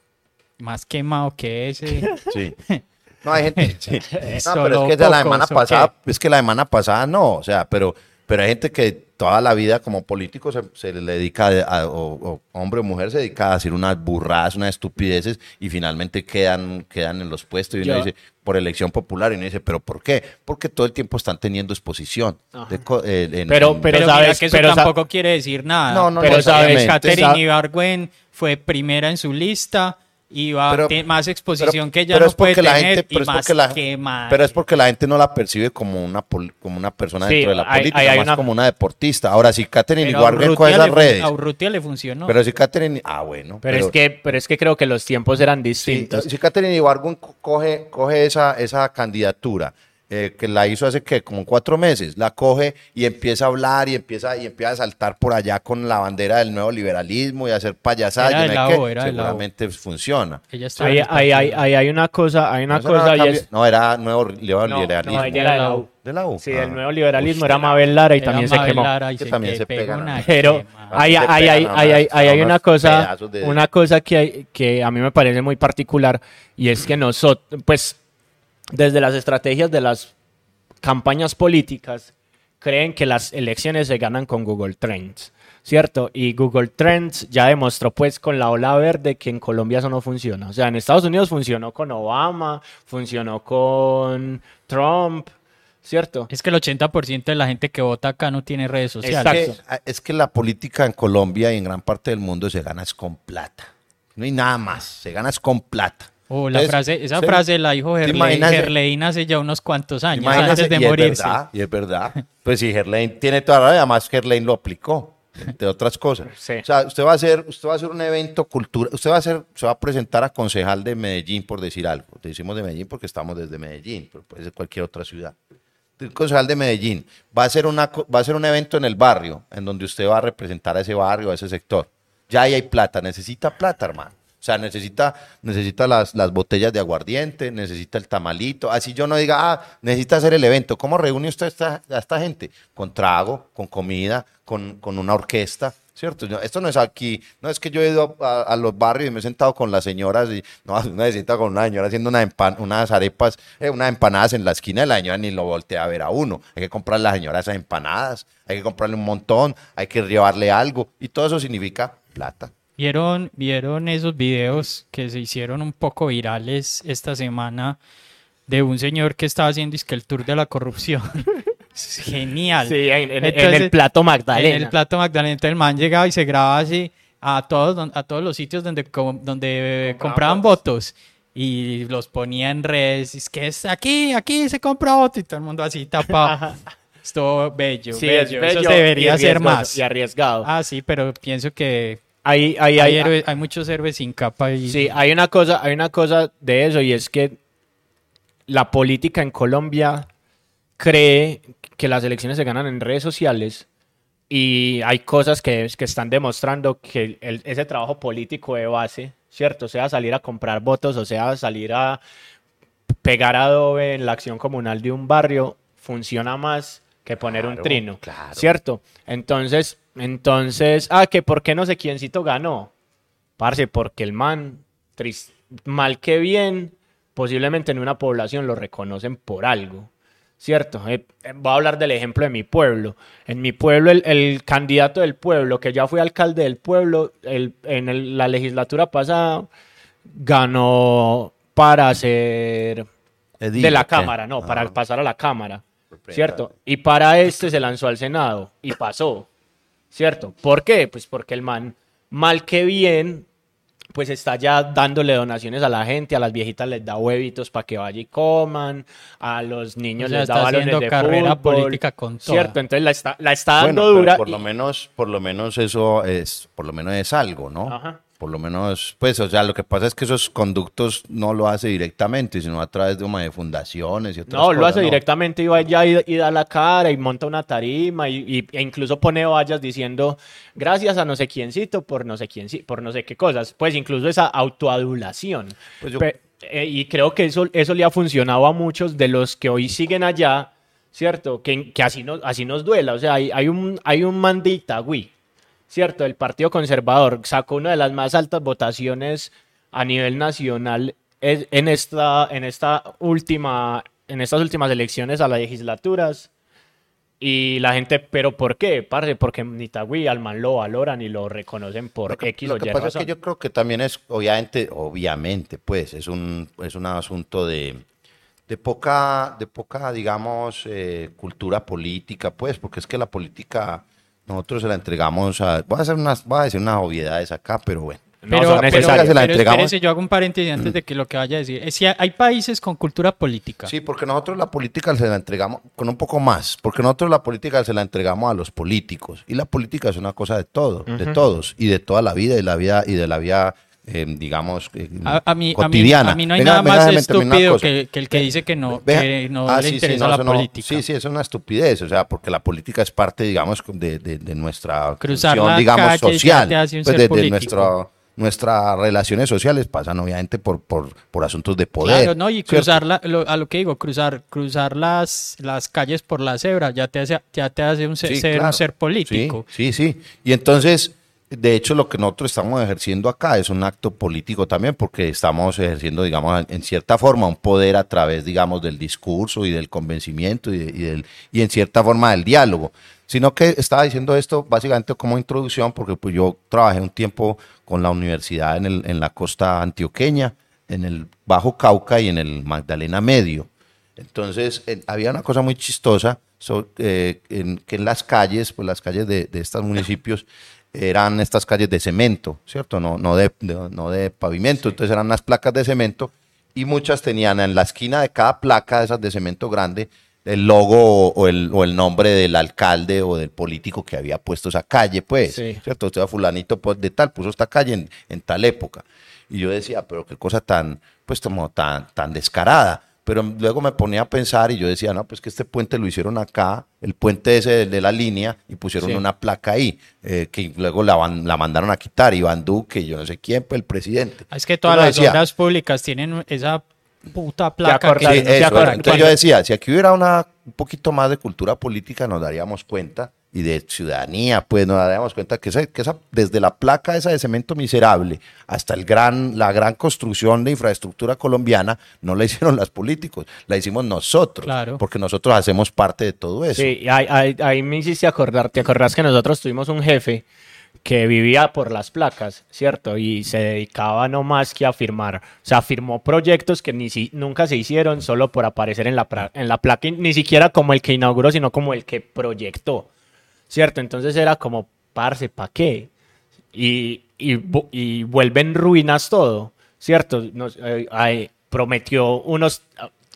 Speaker 3: más quemado que ese.
Speaker 4: Sí. No, hay gente. sí. No, pero es que la semana pasada, es que la semana pasada no, o sea, pero, pero hay gente que toda la vida como político se, se le dedica, a, o, o hombre o mujer se dedica a decir unas burradas, unas estupideces y finalmente quedan, quedan en los puestos y uno
Speaker 2: Yo-
Speaker 4: dice, por elección popular, y uno dice, ¿pero por qué? Porque todo el tiempo están teniendo exposición. de co- eh, en-
Speaker 2: Pero-
Speaker 4: en-
Speaker 2: pero-
Speaker 3: Pero,
Speaker 2: sabes,
Speaker 3: que eso
Speaker 2: pero
Speaker 3: tampoco quiere decir nada.
Speaker 4: No, no,
Speaker 2: Pero
Speaker 3: Pero
Speaker 2: sabes.
Speaker 3: Catherine Ibargüen fue primera en su lista y va
Speaker 4: Pero-
Speaker 3: a tener más exposición
Speaker 4: pero-
Speaker 3: que ella
Speaker 4: pero
Speaker 3: no
Speaker 4: es porque
Speaker 3: puede
Speaker 4: la
Speaker 3: tener y
Speaker 4: pero es
Speaker 3: más
Speaker 4: porque la-
Speaker 3: que madre.
Speaker 4: Pero es porque la gente no la percibe como una, como una persona
Speaker 2: Sí,
Speaker 4: dentro de la
Speaker 2: hay-
Speaker 4: política,
Speaker 2: hay- hay
Speaker 4: más
Speaker 2: una-
Speaker 4: como una deportista. Ahora, si Catherine Ibargüen con esas redes,
Speaker 3: A Urrutia le funcionó.
Speaker 4: pero si Catherine, ah, bueno.
Speaker 2: Pero, es que, pero es que creo que los tiempos eran
Speaker 4: Sí,
Speaker 2: distintos.
Speaker 4: si Catherine Ibargüen co- coge, coge esa, esa candidatura, eh, que la hizo hace que como cuatro meses, la coge y empieza a hablar y empieza, y empieza a saltar por allá con la bandera del nuevo liberalismo y a hacer payasadas, no seguramente funciona.
Speaker 2: Ahí, ahí- ahí- ahí hay una cosa, hay una
Speaker 4: No, no
Speaker 2: cosa y es...
Speaker 4: no, era nuevo
Speaker 2: No,
Speaker 4: liberalismo.
Speaker 2: no, ella era de la U.
Speaker 4: ¿De la U?
Speaker 2: Sí,
Speaker 4: Ah.
Speaker 2: el nuevo liberalismo
Speaker 4: Uy,
Speaker 2: era Mabel Lara y
Speaker 3: Era
Speaker 2: también se
Speaker 3: Mabel
Speaker 2: quemó.
Speaker 3: Lara y
Speaker 4: Que
Speaker 3: se
Speaker 4: también se
Speaker 3: pegó
Speaker 4: pegan
Speaker 3: una
Speaker 4: a-
Speaker 2: Pero hay,
Speaker 4: se
Speaker 2: hay, una cosa,
Speaker 4: de-
Speaker 2: una cosa que, hay- que a mí me parece muy particular y es que nosotros, pues, desde las estrategias de las campañas políticas, creen que las elecciones se ganan con Google Trends, ¿cierto? Y Google Trends ya demostró, pues, con la ola verde que en Colombia eso no funciona. O sea, en Estados Unidos funcionó con Obama, funcionó con Trump, ¿cierto?
Speaker 3: Es que el 80% de la gente que vota acá no tiene redes sociales.
Speaker 4: Es
Speaker 2: Exacto.
Speaker 4: que, ah, es que la política en Colombia y en gran parte del mundo se gana es con plata. No hay nada más, se gana es con plata.
Speaker 3: Oh, la
Speaker 4: Entonces,
Speaker 3: frase, esa
Speaker 4: sí.
Speaker 3: frase la dijo
Speaker 4: ¿Te
Speaker 3: Gerlein, Gerlein hace ya unos cuantos años, antes de
Speaker 4: y es
Speaker 3: morirse.
Speaker 4: verdad, y es verdad. Pues si Gerlain tiene toda la razón, además Gerlain lo aplicó, entre otras cosas.
Speaker 2: Sí.
Speaker 4: O sea, usted va a hacer, usted va a hacer un evento cultural, usted va a hacer, se va a presentar a concejal de Medellín, por decir algo. Te decimos de Medellín porque estamos desde Medellín, pero puede ser cualquier otra ciudad. El concejal de Medellín va a hacer una, va a hacer un evento en el barrio, en donde usted va a representar a ese barrio, a ese sector. Ya ahí hay plata, necesita plata, hermano. Sea, necesita, necesita las, las botellas de aguardiente, necesita el tamalito. Así yo no diga, ah, necesita hacer el evento. ¿Cómo reúne usted a esta, a esta gente? Con trago, con comida, con, con una orquesta. ¿Cierto? Esto no es aquí, no es que yo he ido a, los barrios y me he sentado con las señoras y no, una se sienta con una señora haciendo una empan- unas arepas, eh, unas empanadas en la esquina de la señora ni lo voltea a ver a uno. Hay que comprarle a la señora esas empanadas, hay que comprarle un montón, hay que llevarle algo y todo eso significa plata.
Speaker 3: ¿Vieron, ¿Vieron esos videos que se hicieron un poco virales esta semana de un señor que estaba haciendo es que el tour de la corrupción? Es Genial.
Speaker 2: Sí, en, en- en
Speaker 3: Entonces,
Speaker 2: el plato Magdalena.
Speaker 3: En el plato Magdalena. Entonces el man llegaba y se grababa así a todos, a todos los sitios donde, donde compraban votos. Y los ponía en redes. Es que es aquí, aquí se compra voto. Y todo el mundo así tapado. Esto bello,
Speaker 2: Sí,
Speaker 3: bello.
Speaker 2: es
Speaker 3: Eso
Speaker 2: bello
Speaker 3: se debería
Speaker 2: arriesgoso,
Speaker 3: más.
Speaker 2: Y arriesgado.
Speaker 3: Ah, sí, pero pienso que Hay,
Speaker 2: ahí-
Speaker 3: héroes- hay muchos héroes sin capa y
Speaker 2: Sí, hay una cosa, hay una cosa de eso y es que la política en Colombia cree que las elecciones se ganan en redes sociales y hay cosas que, que están demostrando que el- ese trabajo político de base, ¿cierto? Sea salir a comprar votos o sea salir a pegar adobe en la acción comunal de un barrio, funciona más que poner un
Speaker 4: Claro,
Speaker 2: trino,
Speaker 4: claro.
Speaker 2: ¿cierto? Entonces, entonces, ah, que por qué no sé quiéncito ganó. Parce, porque el man, mal que bien, posiblemente en una población lo reconocen por algo, ¿cierto? Eh, eh, voy a hablar del ejemplo de mi pueblo. En mi pueblo, el, el candidato del pueblo, que ya fue alcalde del pueblo, el- en el- la legislatura pasada, ganó para ser de la. Cámara, no, para
Speaker 4: Ah.
Speaker 2: pasar a la Cámara, ¿cierto? Y para este se lanzó al Senado y pasó, ¿cierto? ¿Por qué? Pues porque el man, mal que bien, pues está ya dándole donaciones a la gente, a las viejitas les da huevitos para que vayan y coman, a los niños
Speaker 3: O sea,
Speaker 2: les da
Speaker 3: está
Speaker 2: balones
Speaker 3: haciendo
Speaker 2: de
Speaker 3: carrera
Speaker 2: fútbol,
Speaker 3: política con toda.
Speaker 2: ¿cierto? Entonces la está, la está
Speaker 4: Bueno,
Speaker 2: dando
Speaker 4: pero
Speaker 2: dura.
Speaker 4: por
Speaker 2: y-
Speaker 4: lo menos, por lo menos eso es, por lo menos es algo, ¿no?
Speaker 2: Ajá.
Speaker 4: Por lo menos, pues, o sea, lo que pasa es que esos conductos no lo hace directamente, sino a través de, como de fundaciones y otras
Speaker 2: No,
Speaker 4: cosas.
Speaker 2: lo hace directamente y va allá y, y da la cara y monta una tarima y, y- e incluso pone vallas diciendo gracias a no sé quiéncito por no sé quién, por no sé qué cosas. Pues incluso esa autoadulación.
Speaker 4: Pues yo,
Speaker 2: Pe- eh, y creo que eso, eso le ha funcionado a muchos de los que hoy siguen allá, ¿cierto? Que, que así, nos, así nos duela. O sea, hay, hay un, hay un man de Itagüí, ¿cierto? El Partido Conservador sacó una de las más altas votaciones a nivel nacional es- en esta, en esta última, en estas últimas elecciones a las legislaturas. Y la gente, ¿pero por qué? Parce, porque en Itagüí al man lo valoran y lo reconocen por
Speaker 4: Lo que,
Speaker 2: X
Speaker 4: lo
Speaker 2: o Y
Speaker 4: que pasa es
Speaker 2: razón.
Speaker 4: que yo creo que también es, obviamente, obviamente, pues, es un, es un asunto de, de poca, de poca, digamos, eh, cultura política, pues, porque es que la política nosotros se la entregamos a, voy a hacer unas, voy a decir unas obviedades acá, pero bueno.
Speaker 2: No
Speaker 3: Pero, pero,
Speaker 4: se la
Speaker 3: pero espérese, yo hago un paréntesis antes de que lo que vaya a decir. Es si hay países con cultura política.
Speaker 4: Sí, porque nosotros la política se la entregamos con un poco más, porque nosotros la política se la entregamos a los políticos y la política es una cosa de todo, de todos y de toda la vida y la vida y de la vida, eh, digamos, eh,
Speaker 3: A, a mí, a, mí,
Speaker 4: cotidiana.
Speaker 3: a mí no hay
Speaker 4: Venga,
Speaker 3: nada
Speaker 4: venga,
Speaker 3: más estúpido que, que el que dice que no,
Speaker 4: Vea-
Speaker 3: que no
Speaker 4: ah,
Speaker 3: le
Speaker 4: sí, sí,
Speaker 3: interesa
Speaker 4: no,
Speaker 3: la
Speaker 4: eso no-
Speaker 3: política.
Speaker 4: sí, sí, es una estupidez, o sea, porque la política es parte, digamos, de, de- de nuestra
Speaker 3: Cruzar
Speaker 4: función, digamos, social, pues, de, de nuestra nuestras relaciones sociales pasan obviamente por, por, por asuntos de poder.
Speaker 3: Claro, ¿no? Y cruzar, la- lo- a lo que digo, cruzar, cruzar las, las calles por la cebra ya te hace, ya te hace un ser,
Speaker 4: Sí,
Speaker 3: ser
Speaker 4: claro.
Speaker 3: un ser político.
Speaker 4: Sí, sí, sí. Y entonces, de hecho, lo que nosotros estamos ejerciendo acá es un acto político también, porque estamos ejerciendo, digamos, en cierta forma, un poder a través, digamos, del discurso y del convencimiento y, de- y del, y en cierta forma del diálogo. Sino que estaba diciendo esto básicamente como introducción, porque pues yo trabajé un tiempo con la universidad en, el, en la costa antioqueña, en el Bajo Cauca y en el Magdalena Medio. Entonces, en- había una cosa muy chistosa, eh, en, que en las calles, pues las calles de estos municipios eran estas calles de cemento, ¿cierto? No, no, de, de- no de pavimento, entonces eran unas placas de cemento y muchas tenían en la esquina de cada placa, esas de cemento grande, el logo o el, o el nombre del alcalde o del político que había puesto esa calle, pues,
Speaker 2: Sí.
Speaker 4: ¿cierto? Usted fulanito pues, de tal, puso esta calle en, en tal época. Y yo decía, pero qué cosa tan, pues como tan, tan descarada. Pero luego me ponía a pensar y yo decía, no, pues que este puente lo hicieron acá, el puente ese de, la línea, y pusieron
Speaker 2: Sí.
Speaker 4: una placa ahí, eh, que luego la, van- la mandaron a quitar, Iván Duque, yo no sé quién, pues el presidente.
Speaker 3: Es que todas las obras públicas tienen esa puta placa
Speaker 2: acordás,
Speaker 4: entonces yo decía, si aquí hubiera una, un poquito más de cultura política, nos daríamos cuenta, y de ciudadanía, pues nos daríamos cuenta que, esa, que esa, desde la placa esa de cemento miserable hasta el gran, la gran construcción de infraestructura colombiana, no la hicieron los políticos, la hicimos nosotros,
Speaker 3: Claro.
Speaker 4: porque nosotros hacemos parte de todo eso.
Speaker 2: Sí, ahí, ahí- ahí me hiciste acordar, ¿te acordás que nosotros tuvimos un jefe que vivía por las placas, ¿cierto? Y se dedicaba no más que a firmar, o sea, firmó proyectos que ni si, nunca se hicieron solo por aparecer en la, en la placa, ni siquiera como el que inauguró, sino como el que proyectó, ¿cierto? Entonces era como, parce, ¿para qué? y, y, y vuelven ruinas todo, ¿cierto? Nos, eh, prometió unos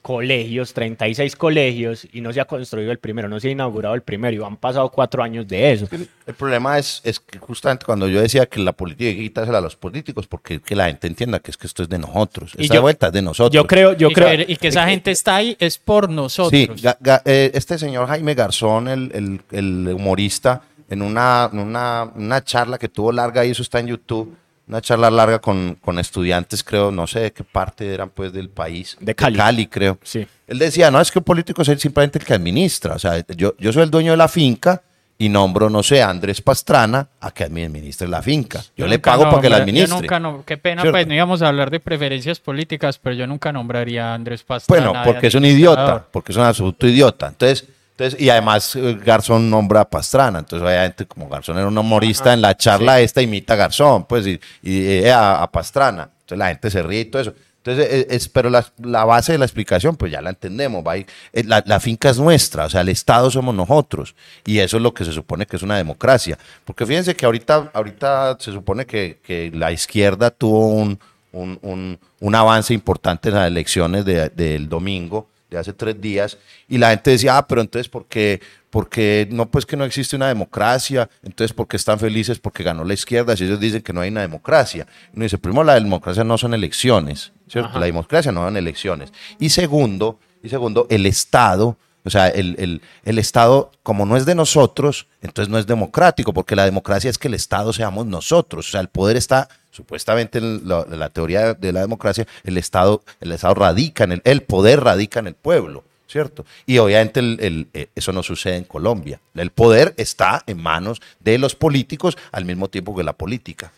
Speaker 2: colegios, 36 colegios, y no se ha construido el primero, no se ha inaugurado el primero, y han pasado cuatro años de eso.
Speaker 4: El problema es, es que justamente cuando yo decía que la política hay que quitársela a los políticos, porque que la gente entienda que es que esto es de nosotros,
Speaker 2: Y
Speaker 4: esta
Speaker 2: yo-
Speaker 4: vuelta es de nosotros.
Speaker 2: Yo creo, yo
Speaker 3: y,
Speaker 2: creo...
Speaker 3: que, y que esa gente está ahí es por nosotros.
Speaker 4: Sí, Ga- Ga- eh, este señor Jaime Garzón, el, el- el humorista, en una, una, una charla que tuvo larga, y eso está en YouTube, una charla larga con, con estudiantes, creo, no sé de qué parte eran pues del país.
Speaker 2: De Cali.
Speaker 4: creo.
Speaker 2: Sí.
Speaker 4: Él decía, no, es que un político es simplemente el que administra. O sea, yo, yo soy el dueño de la finca y nombro, no sé, a Andrés Pastrana a que administre la finca. Yo, le pago para que la administre.
Speaker 3: Yo nunca no, qué pena,
Speaker 4: ¿Cierto?
Speaker 3: pues no íbamos a hablar de preferencias políticas, pero yo nunca nombraría a Andrés Pastrana.
Speaker 4: Bueno, porque es un idiota, porque es un absoluto idiota. Entonces, entonces y además eh, Garzón nombra a Pastrana. Entonces, obviamente, como Garzón era un humorista, en la charla esta imita a Garzón, pues, y, y, eh, a, a Pastrana. Entonces la gente se ríe y todo eso. Entonces, eh, es, pero la, la base de la explicación, pues ya la entendemos. va La, la finca es nuestra, o sea, el Estado somos nosotros. Y eso es lo que se supone que es una democracia. Porque fíjense que ahorita, ahorita se supone que, que la izquierda tuvo un, un, un- un avance importante en las elecciones de- del domingo, de hace tres días, y la gente decía, ah, pero entonces, ¿por qué, porque no, pues que no existe una democracia? Entonces, ¿por qué están felices? Porque ganó la izquierda, si ellos dicen que no hay una democracia. Uno dice, primero, la democracia no son elecciones, ¿cierto? La democracia no son elecciones. Y segundo, y segundo, el Estado o sea, el, el- el Estado, como no es de nosotros, entonces no es democrático, porque la democracia es que el Estado seamos nosotros. O sea, el poder está supuestamente en la, la teoría de la democracia, el Estado, el Estado radica en el, el poder radica en el pueblo, ¿cierto? Y obviamente el- el- eh, eso no sucede en Colombia. El poder está en manos de los políticos al mismo tiempo que la política.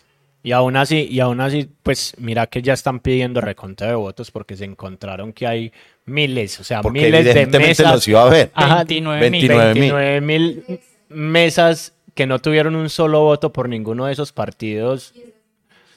Speaker 2: Y aún así, y aún así, pues mira que ya están pidiendo reconteo de votos porque se encontraron que hay miles, o sea,
Speaker 4: Porque
Speaker 2: miles de
Speaker 4: evidentemente
Speaker 2: mesas.
Speaker 4: los iba a ver.
Speaker 2: Ajá,
Speaker 3: 29 mil.
Speaker 4: 29 mil.
Speaker 2: 29 mil mesas que no tuvieron un solo voto por ninguno de esos partidos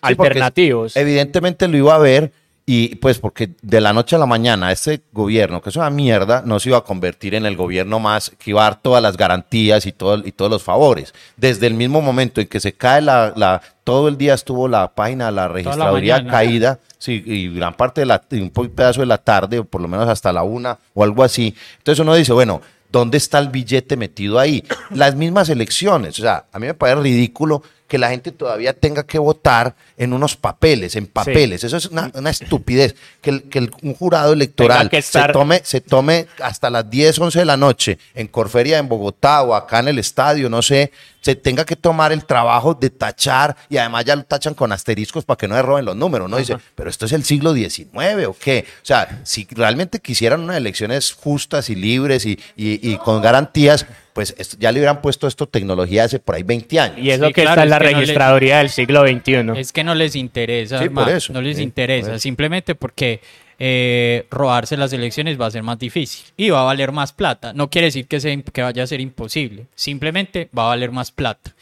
Speaker 4: Sí,
Speaker 2: alternativos.
Speaker 4: Evidentemente lo iba a ver y pues porque de la noche a la mañana este gobierno, que es una mierda, no se iba a convertir en el gobierno más que iba a dar todas las garantías y, todo, y todos los favores. Desde el mismo momento en que se cae la, la- todo el día estuvo la página de la registraduría caída, sí, y gran parte de la, un pedazo de la tarde, o por lo menos hasta la una o algo así. Entonces uno dice, bueno, ¿dónde está el billete metido ahí? Las mismas elecciones, o sea, a mí me parece ridículo que la gente todavía tenga que votar en unos papeles, en papeles. Eso es una, una estupidez. Que, el- que el- un jurado electoral se, tome, se tome hasta las 10, 11 de la noche en Corferia, en Bogotá o acá en el estadio, no sé, se tenga que tomar el trabajo de tachar y además ya lo tachan con asteriscos para que no le roben los números. No dice, pero esto es el siglo XIX o qué. O sea, si realmente quisieran unas elecciones justas y libres y, y- y con garantías, pues esto- ya le hubieran puesto esto tecnología hace por ahí 20 años.
Speaker 2: y eso
Speaker 3: Sí,
Speaker 2: que
Speaker 3: claro,
Speaker 2: está en
Speaker 3: es
Speaker 2: la
Speaker 3: no
Speaker 2: registraduría del siglo XXI.
Speaker 3: Es que no les interesa,
Speaker 4: Sí,
Speaker 3: ma-
Speaker 4: por eso,
Speaker 3: no les
Speaker 4: sí,
Speaker 3: interesa,
Speaker 4: por eso.
Speaker 3: simplemente porque eh, robarse las elecciones va a ser más difícil y va a valer más plata. No quiere decir que, sea, imp- que vaya a ser imposible, simplemente va a valer más plata.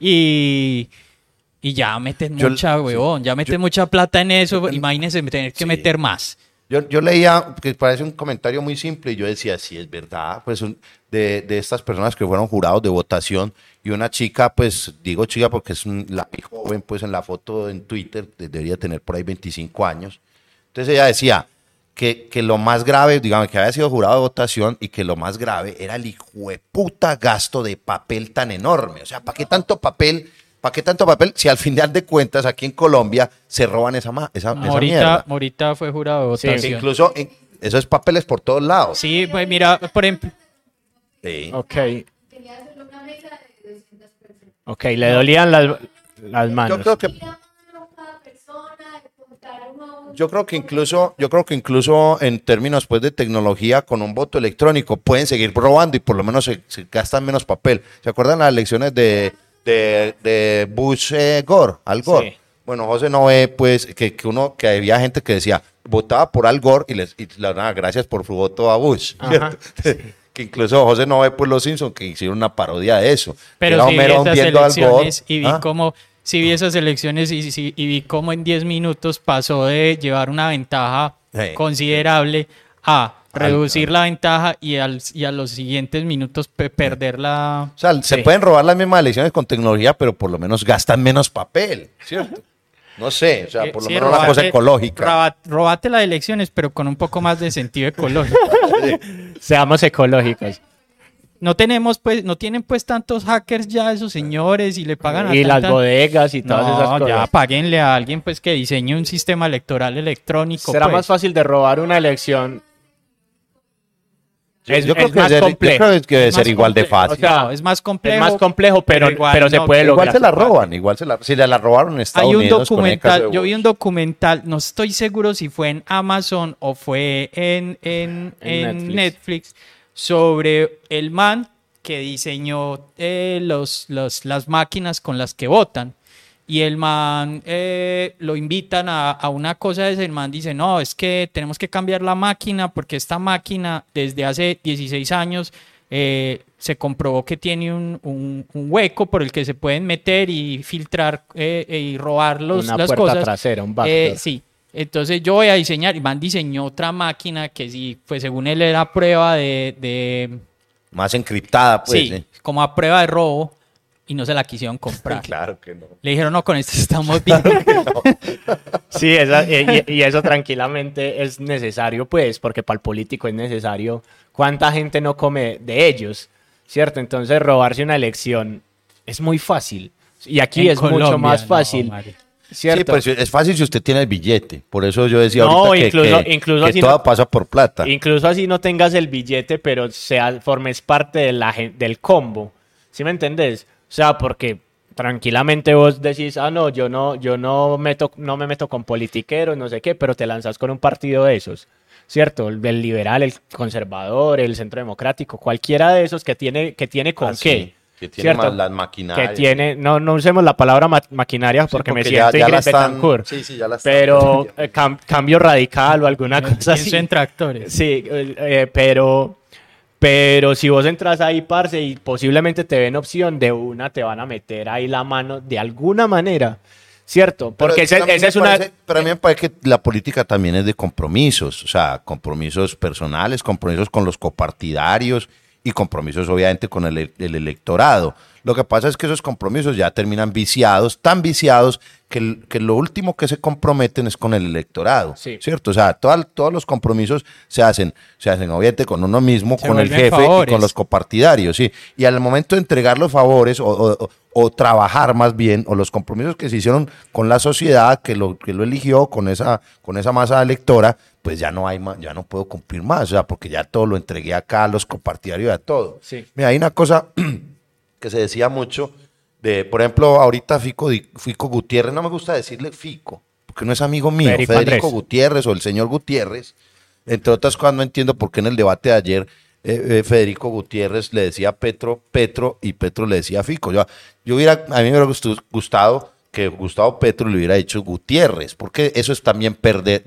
Speaker 3: Y, y ya meten
Speaker 4: Yo-
Speaker 3: mucha, huevón, ya meten mucha plata en eso, imagínense tener que
Speaker 4: Sí.
Speaker 3: meter más.
Speaker 4: Yo, yo leía que parece un comentario muy simple y yo decía, sí, es verdad, pues un- de, de estas personas que fueron jurados de votación y una chica, pues digo chica porque es un- la joven, pues en la foto en Twitter, de- debería tener por ahí 25 años. Entonces ella decía que, que lo más grave, digamos, que había sido jurado de votación y que lo más grave era el hijueputa gasto de papel tan enorme. O sea, ¿para qué tanto papel? ¿Para qué tanto papel si al final de cuentas aquí en Colombia se roban esa, ma- esa, esa
Speaker 3: Morita,
Speaker 4: mierda?
Speaker 3: Morita fue jurado de
Speaker 2: Sí,
Speaker 3: votación.
Speaker 4: incluso en- esos papeles por todos lados.
Speaker 3: Sí, pues mira, por ejemplo,
Speaker 4: Sí.
Speaker 2: Ok. Ok, le dolían las, las manos.
Speaker 4: Yo creo que yo creo que incluso yo creo que incluso en términos pues de tecnología con un voto electrónico pueden seguir probando y por lo menos se, se gastan menos papel. ¿Se acuerdan las elecciones de de, de Bush eh, Gore, Al Gore?
Speaker 2: Sí.
Speaker 4: Bueno, José Noé, pues, que, que uno, que había gente que decía, votaba por Al Gore y les, y la nada, gracias por su voto a Bush. Que incluso José Noé, pues, los Simpsons, que hicieron una parodia de eso.
Speaker 3: Pero si vi
Speaker 4: Gore.
Speaker 3: elecciones y vi
Speaker 4: ¿Ah?
Speaker 3: cómo, si vi esas elecciones y, si- y vi cómo en 10 minutos pasó de llevar una ventaja
Speaker 4: Sí.
Speaker 3: considerable a reducir
Speaker 4: al-
Speaker 3: la ventaja y, al, y a los siguientes minutos pe- perder la...
Speaker 4: O sea, se pueden robar las mismas elecciones con tecnología, pero por lo menos gastan menos papel, ¿cierto? No sé, o sea,
Speaker 3: Eh,
Speaker 4: por lo
Speaker 3: sí,
Speaker 4: menos una cosa
Speaker 3: robate-
Speaker 4: ecológica.
Speaker 3: roba- Robate las elecciones, pero con un poco más de sentido ecológico.
Speaker 2: Seamos ecológicos.
Speaker 3: No tenemos, pues, no tienen pues tantos hackers ya esos señores y le pagan a
Speaker 2: Y las bodegas y todas
Speaker 3: No,
Speaker 2: esas cosas.
Speaker 3: ya páguenle a alguien pues que diseñe un sistema electoral electrónico.
Speaker 2: Será
Speaker 3: pues.
Speaker 2: más fácil de robar una elección.
Speaker 4: Yo,
Speaker 2: Es-
Speaker 4: yo creo
Speaker 2: es
Speaker 4: que
Speaker 2: más
Speaker 4: debe- yo
Speaker 2: complejo.
Speaker 4: creo que debe
Speaker 3: Es
Speaker 4: ser igual de fácil.
Speaker 2: O sea,
Speaker 3: No, es más complejo.
Speaker 2: es más complejo, pero,
Speaker 3: pero igual
Speaker 2: pero se
Speaker 3: no,
Speaker 2: puede
Speaker 4: igual
Speaker 2: lograr.
Speaker 4: se la roban, igual se la, si le la robaron en Estados
Speaker 3: Hay un
Speaker 4: Unidos.
Speaker 3: documental, yo vi un documental, no estoy seguro si fue en Amazon o fue en, en,
Speaker 2: En
Speaker 3: en
Speaker 2: Netflix.
Speaker 3: Netflix. sobre el man que diseñó eh, los, los- las máquinas con las que votan. Y el man eh, lo invitan a, a una cosa de ese, el man dice, no, es que tenemos que cambiar la máquina porque esta máquina desde hace 16 años eh, se comprobó que tiene un, un- un hueco por el que se pueden meter y filtrar eh, y robar los,
Speaker 2: Una
Speaker 3: las
Speaker 2: puerta
Speaker 3: cosas.
Speaker 2: trasera, un backdoor.
Speaker 3: Eh, sí. Entonces yo voy a diseñar, y man diseñó otra máquina que sí, pues según él era prueba de, de
Speaker 4: Más encriptada, pues.
Speaker 3: sí,
Speaker 4: ¿eh?
Speaker 3: como a prueba de robo y no se la quisieron comprar.
Speaker 4: Claro que no.
Speaker 3: Le dijeron, no, con esto estamos bien.
Speaker 2: Sí, esa- y, y- eso tranquilamente es necesario, pues, porque para el político es necesario. ¿Cuánta gente no come de ellos? ¿Cierto? Entonces, robarse una elección es muy fácil. Y aquí
Speaker 3: En
Speaker 2: es mucho más fácil.
Speaker 4: Sí, pues es fácil si usted tiene el billete. Por eso yo decía
Speaker 2: No,
Speaker 4: ahorita que,
Speaker 2: incluso-
Speaker 4: que-
Speaker 2: incluso
Speaker 4: que
Speaker 2: si
Speaker 4: todo
Speaker 2: no-
Speaker 4: pasa por plata.
Speaker 2: Incluso así no tengas el billete, pero sea, formes parte de la, del combo. ¿Sí me entendés? O sea, porque tranquilamente vos decís, ah, no, yo no, yo no, meto, no me meto con politiqueros, no sé qué, pero te lanzas con un partido de esos, ¿cierto? El, el liberal, el conservador, el centro democrático, cualquiera de esos que tiene, que tiene con
Speaker 4: Ah, sí,
Speaker 2: qué.
Speaker 4: Que tiene
Speaker 2: ¿cierto?
Speaker 4: más las maquinarias.
Speaker 2: Que tiene, no, no usemos la palabra ma- maquinaria
Speaker 4: Sí,
Speaker 2: porque, me
Speaker 4: porque ya-
Speaker 2: siento
Speaker 4: ya la
Speaker 2: Ingrid
Speaker 4: están- sí, sí, ya la están
Speaker 2: Pero eh, cam- cambio radical o alguna cosa así.
Speaker 3: en tractores.
Speaker 2: Sí, eh, pero, pero si vos entras ahí, parce, y posiblemente te ven opción, de una te van a meter ahí la mano de alguna manera, ¿cierto? Porque esa es una...
Speaker 4: parece- pero a mí me parece que la política también es de compromisos, o sea, compromisos personales, compromisos con los copartidarios y compromisos obviamente con el, el electorado. Lo que pasa es que esos compromisos ya terminan viciados, tan viciados que, el- que lo último que se comprometen es con el electorado,
Speaker 2: Sí.
Speaker 4: ¿cierto? O sea, todos los compromisos se hacen, se hacen obviamente con uno mismo,
Speaker 3: Se
Speaker 4: con el jefe y con los copartidarios, sí. Y al momento de entregar los favores o, o- o- trabajar más bien, o los compromisos que se hicieron con la sociedad que lo, que lo eligió, con esa, con esa masa electora, pues ya no hay más, ya no puedo cumplir más, o sea, porque ya todo lo entregué acá a los copartidarios y a todo.
Speaker 2: Sí.
Speaker 4: Mira, hay una cosa que se decía mucho de, por ejemplo, ahorita Fico, Fico Gutiérrez, no me gusta decirle Fico, porque no es amigo mío,
Speaker 2: Federico
Speaker 4: Federico. Gutiérrez o el señor Gutiérrez, entre otras cosas, no entiendo por qué en el debate de ayer eh, eh, Federico Gutiérrez le decía Petro, Petro, y Petro le decía Fico. Yo, yo hubiera, a mí me hubiera gustado que Gustavo Petro le hubiera dicho Gutiérrez, porque eso es también perder,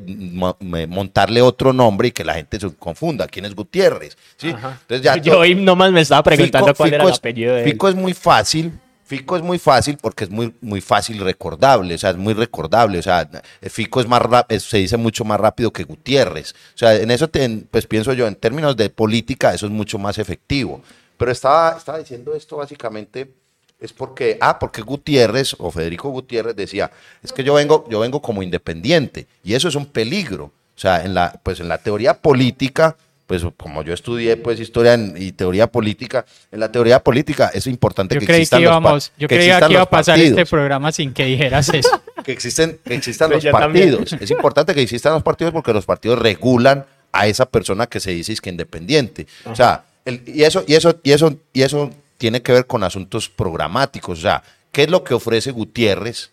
Speaker 4: montarle otro nombre y que la gente se confunda. ¿Quién es Gutiérrez? ¿Sí? Entonces ya
Speaker 2: Yo hoy nomás me estaba preguntando
Speaker 4: Fico-
Speaker 2: cuál era el apellido de él.
Speaker 4: Fico es muy fácil. Fico es muy fácil porque es muy, muy fácil recordable, o sea, es muy recordable, o sea, Fico es más se dice mucho más rápido que Gutiérrez. O sea, en eso, pues pienso yo, en términos de política, eso es mucho más efectivo. Pero estaba, estaba diciendo esto básicamente es porque, ah, porque Gutiérrez o Federico Gutiérrez decía, es que yo vengo, yo vengo como independiente y eso es un peligro. O sea, en la, pues en la teoría política, pues como yo estudié pues historia en- y teoría política, en la teoría política es importante
Speaker 3: Yo
Speaker 4: que
Speaker 3: creí que
Speaker 4: existan los
Speaker 3: íbamos, yo
Speaker 4: que
Speaker 3: creía
Speaker 4: existan
Speaker 3: que iba a pasar
Speaker 4: partidos,
Speaker 3: este programa sin que dijeras eso.
Speaker 4: que existen, que existan
Speaker 2: Pues
Speaker 4: los
Speaker 2: también.
Speaker 4: partidos. Es importante que existan los partidos porque los partidos regulan a esa persona que se dice es que independiente. O sea, el- y eso, y eso, y eso, y eso tiene que ver con asuntos programáticos. O sea, ¿qué es lo que ofrece Gutiérrez?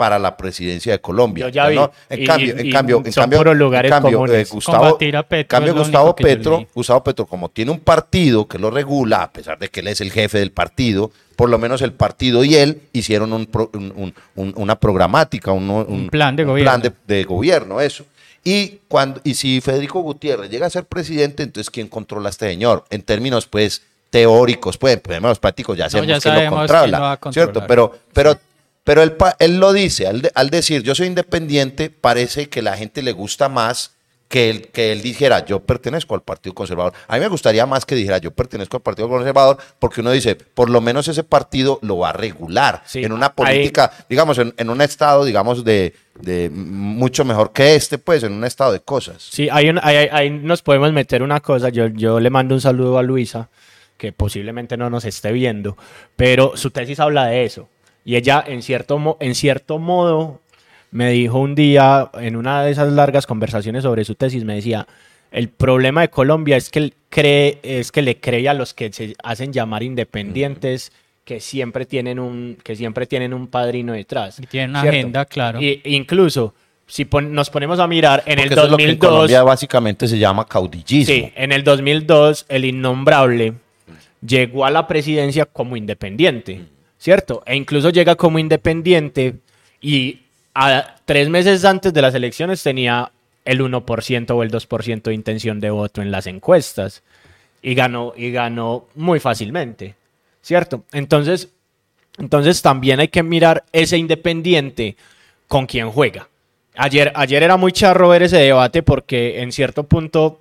Speaker 4: Para la presidencia de Colombia.
Speaker 2: Yo ya vi.
Speaker 4: ¿no? En
Speaker 2: Y-
Speaker 4: cambio,
Speaker 2: y-
Speaker 4: en cambio, en cambio, en cambio, eh, Gustavo,
Speaker 3: Petro
Speaker 4: en cambio, Gustavo
Speaker 3: que
Speaker 4: Petro. Gustavo Petro, como tiene un partido que lo regula, a pesar de que él es el jefe del partido, por lo menos el partido y él hicieron un pro- un- un- un- una programática, un,
Speaker 3: plan de gobierno.
Speaker 4: plan de, de gobierno, eso. Y, cuando, y si Federico Gutiérrez llega a ser presidente, entonces ¿quién controla a este señor? En términos, pues, teóricos, pues, en términos prácticos, ya sabemos
Speaker 3: ya
Speaker 4: quién
Speaker 3: sabemos
Speaker 4: lo controla,
Speaker 3: lo va a
Speaker 4: ¿cierto? Pero, pero, pero él, él lo dice, al, al decir yo soy independiente, parece que la gente le gusta más que él, que él dijera yo pertenezco al Partido Conservador. A mí me gustaría más que dijera yo pertenezco al Partido Conservador, porque uno dice, por lo menos ese partido lo va a regular
Speaker 2: Sí,
Speaker 4: en una
Speaker 2: ahí-
Speaker 4: política, digamos, en, en un estado, digamos, de, de mucho mejor que este, pues, en un estado de cosas.
Speaker 2: Sí, ahí, ahí- ahí nos podemos meter una cosa. Yo, yo le mando un saludo a Luisa, que posiblemente no nos esté viendo, pero su tesis habla de eso. Y ella, en cierto, mo- en cierto modo, me dijo un día, en una de esas largas conversaciones sobre su tesis, me decía, el problema de Colombia es que, él cree, es que le cree a los que se hacen llamar independientes, que, siempre tienen un, que siempre tienen un padrino detrás.
Speaker 3: Y tienen una
Speaker 2: ¿cierto?
Speaker 3: agenda, claro.
Speaker 2: Y, incluso, si pon- nos ponemos a mirar en
Speaker 4: Porque
Speaker 2: el
Speaker 4: eso es lo que en
Speaker 2: 2002...
Speaker 4: Colombia básicamente se llama caudillismo.
Speaker 2: Sí, en el 2002 el innombrable llegó a la presidencia como independiente, ¿cierto? E incluso llega como independiente y a tres meses antes de las elecciones tenía el 1% o el 2% de intención de voto en las encuestas y ganó, y ganó muy fácilmente, ¿cierto? Entonces, entonces también hay que mirar ese independiente con quien juega. Ayer, ayer era muy charro ver ese debate porque en cierto punto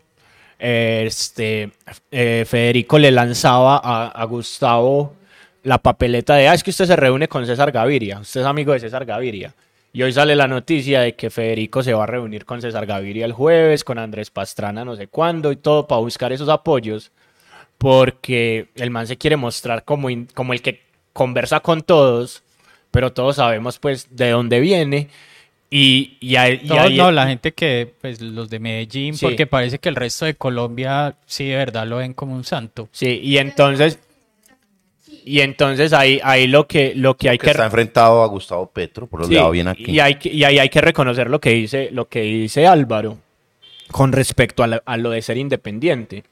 Speaker 2: eh, este, eh, Federico le lanzaba a, a Gustavo la papeleta de, ah, es que usted se reúne con César Gaviria, usted es amigo de César Gaviria. Y hoy sale la noticia de que Federico se va a reunir con César Gaviria el jueves, con Andrés Pastrana no sé cuándo y todo para buscar esos apoyos, porque el man se quiere mostrar como, in- como el que conversa con todos, pero todos sabemos pues de dónde viene. Y, y, ahí- y
Speaker 3: Todos
Speaker 2: ahí-
Speaker 3: no, la gente que, pues los de Medellín,
Speaker 2: Sí.
Speaker 3: porque parece que el resto de Colombia sí de verdad lo ven como un santo.
Speaker 2: Sí, y entonces. Y entonces ahí, ahí lo que, lo que hay
Speaker 4: que
Speaker 2: que...
Speaker 4: está enfrentado a Gustavo Petro, por lo
Speaker 2: Sí,
Speaker 4: va bien aquí.
Speaker 2: Y, hay que- y ahí hay que reconocer lo que dice, lo que dice Álvaro con respecto a, la- a lo de ser independiente.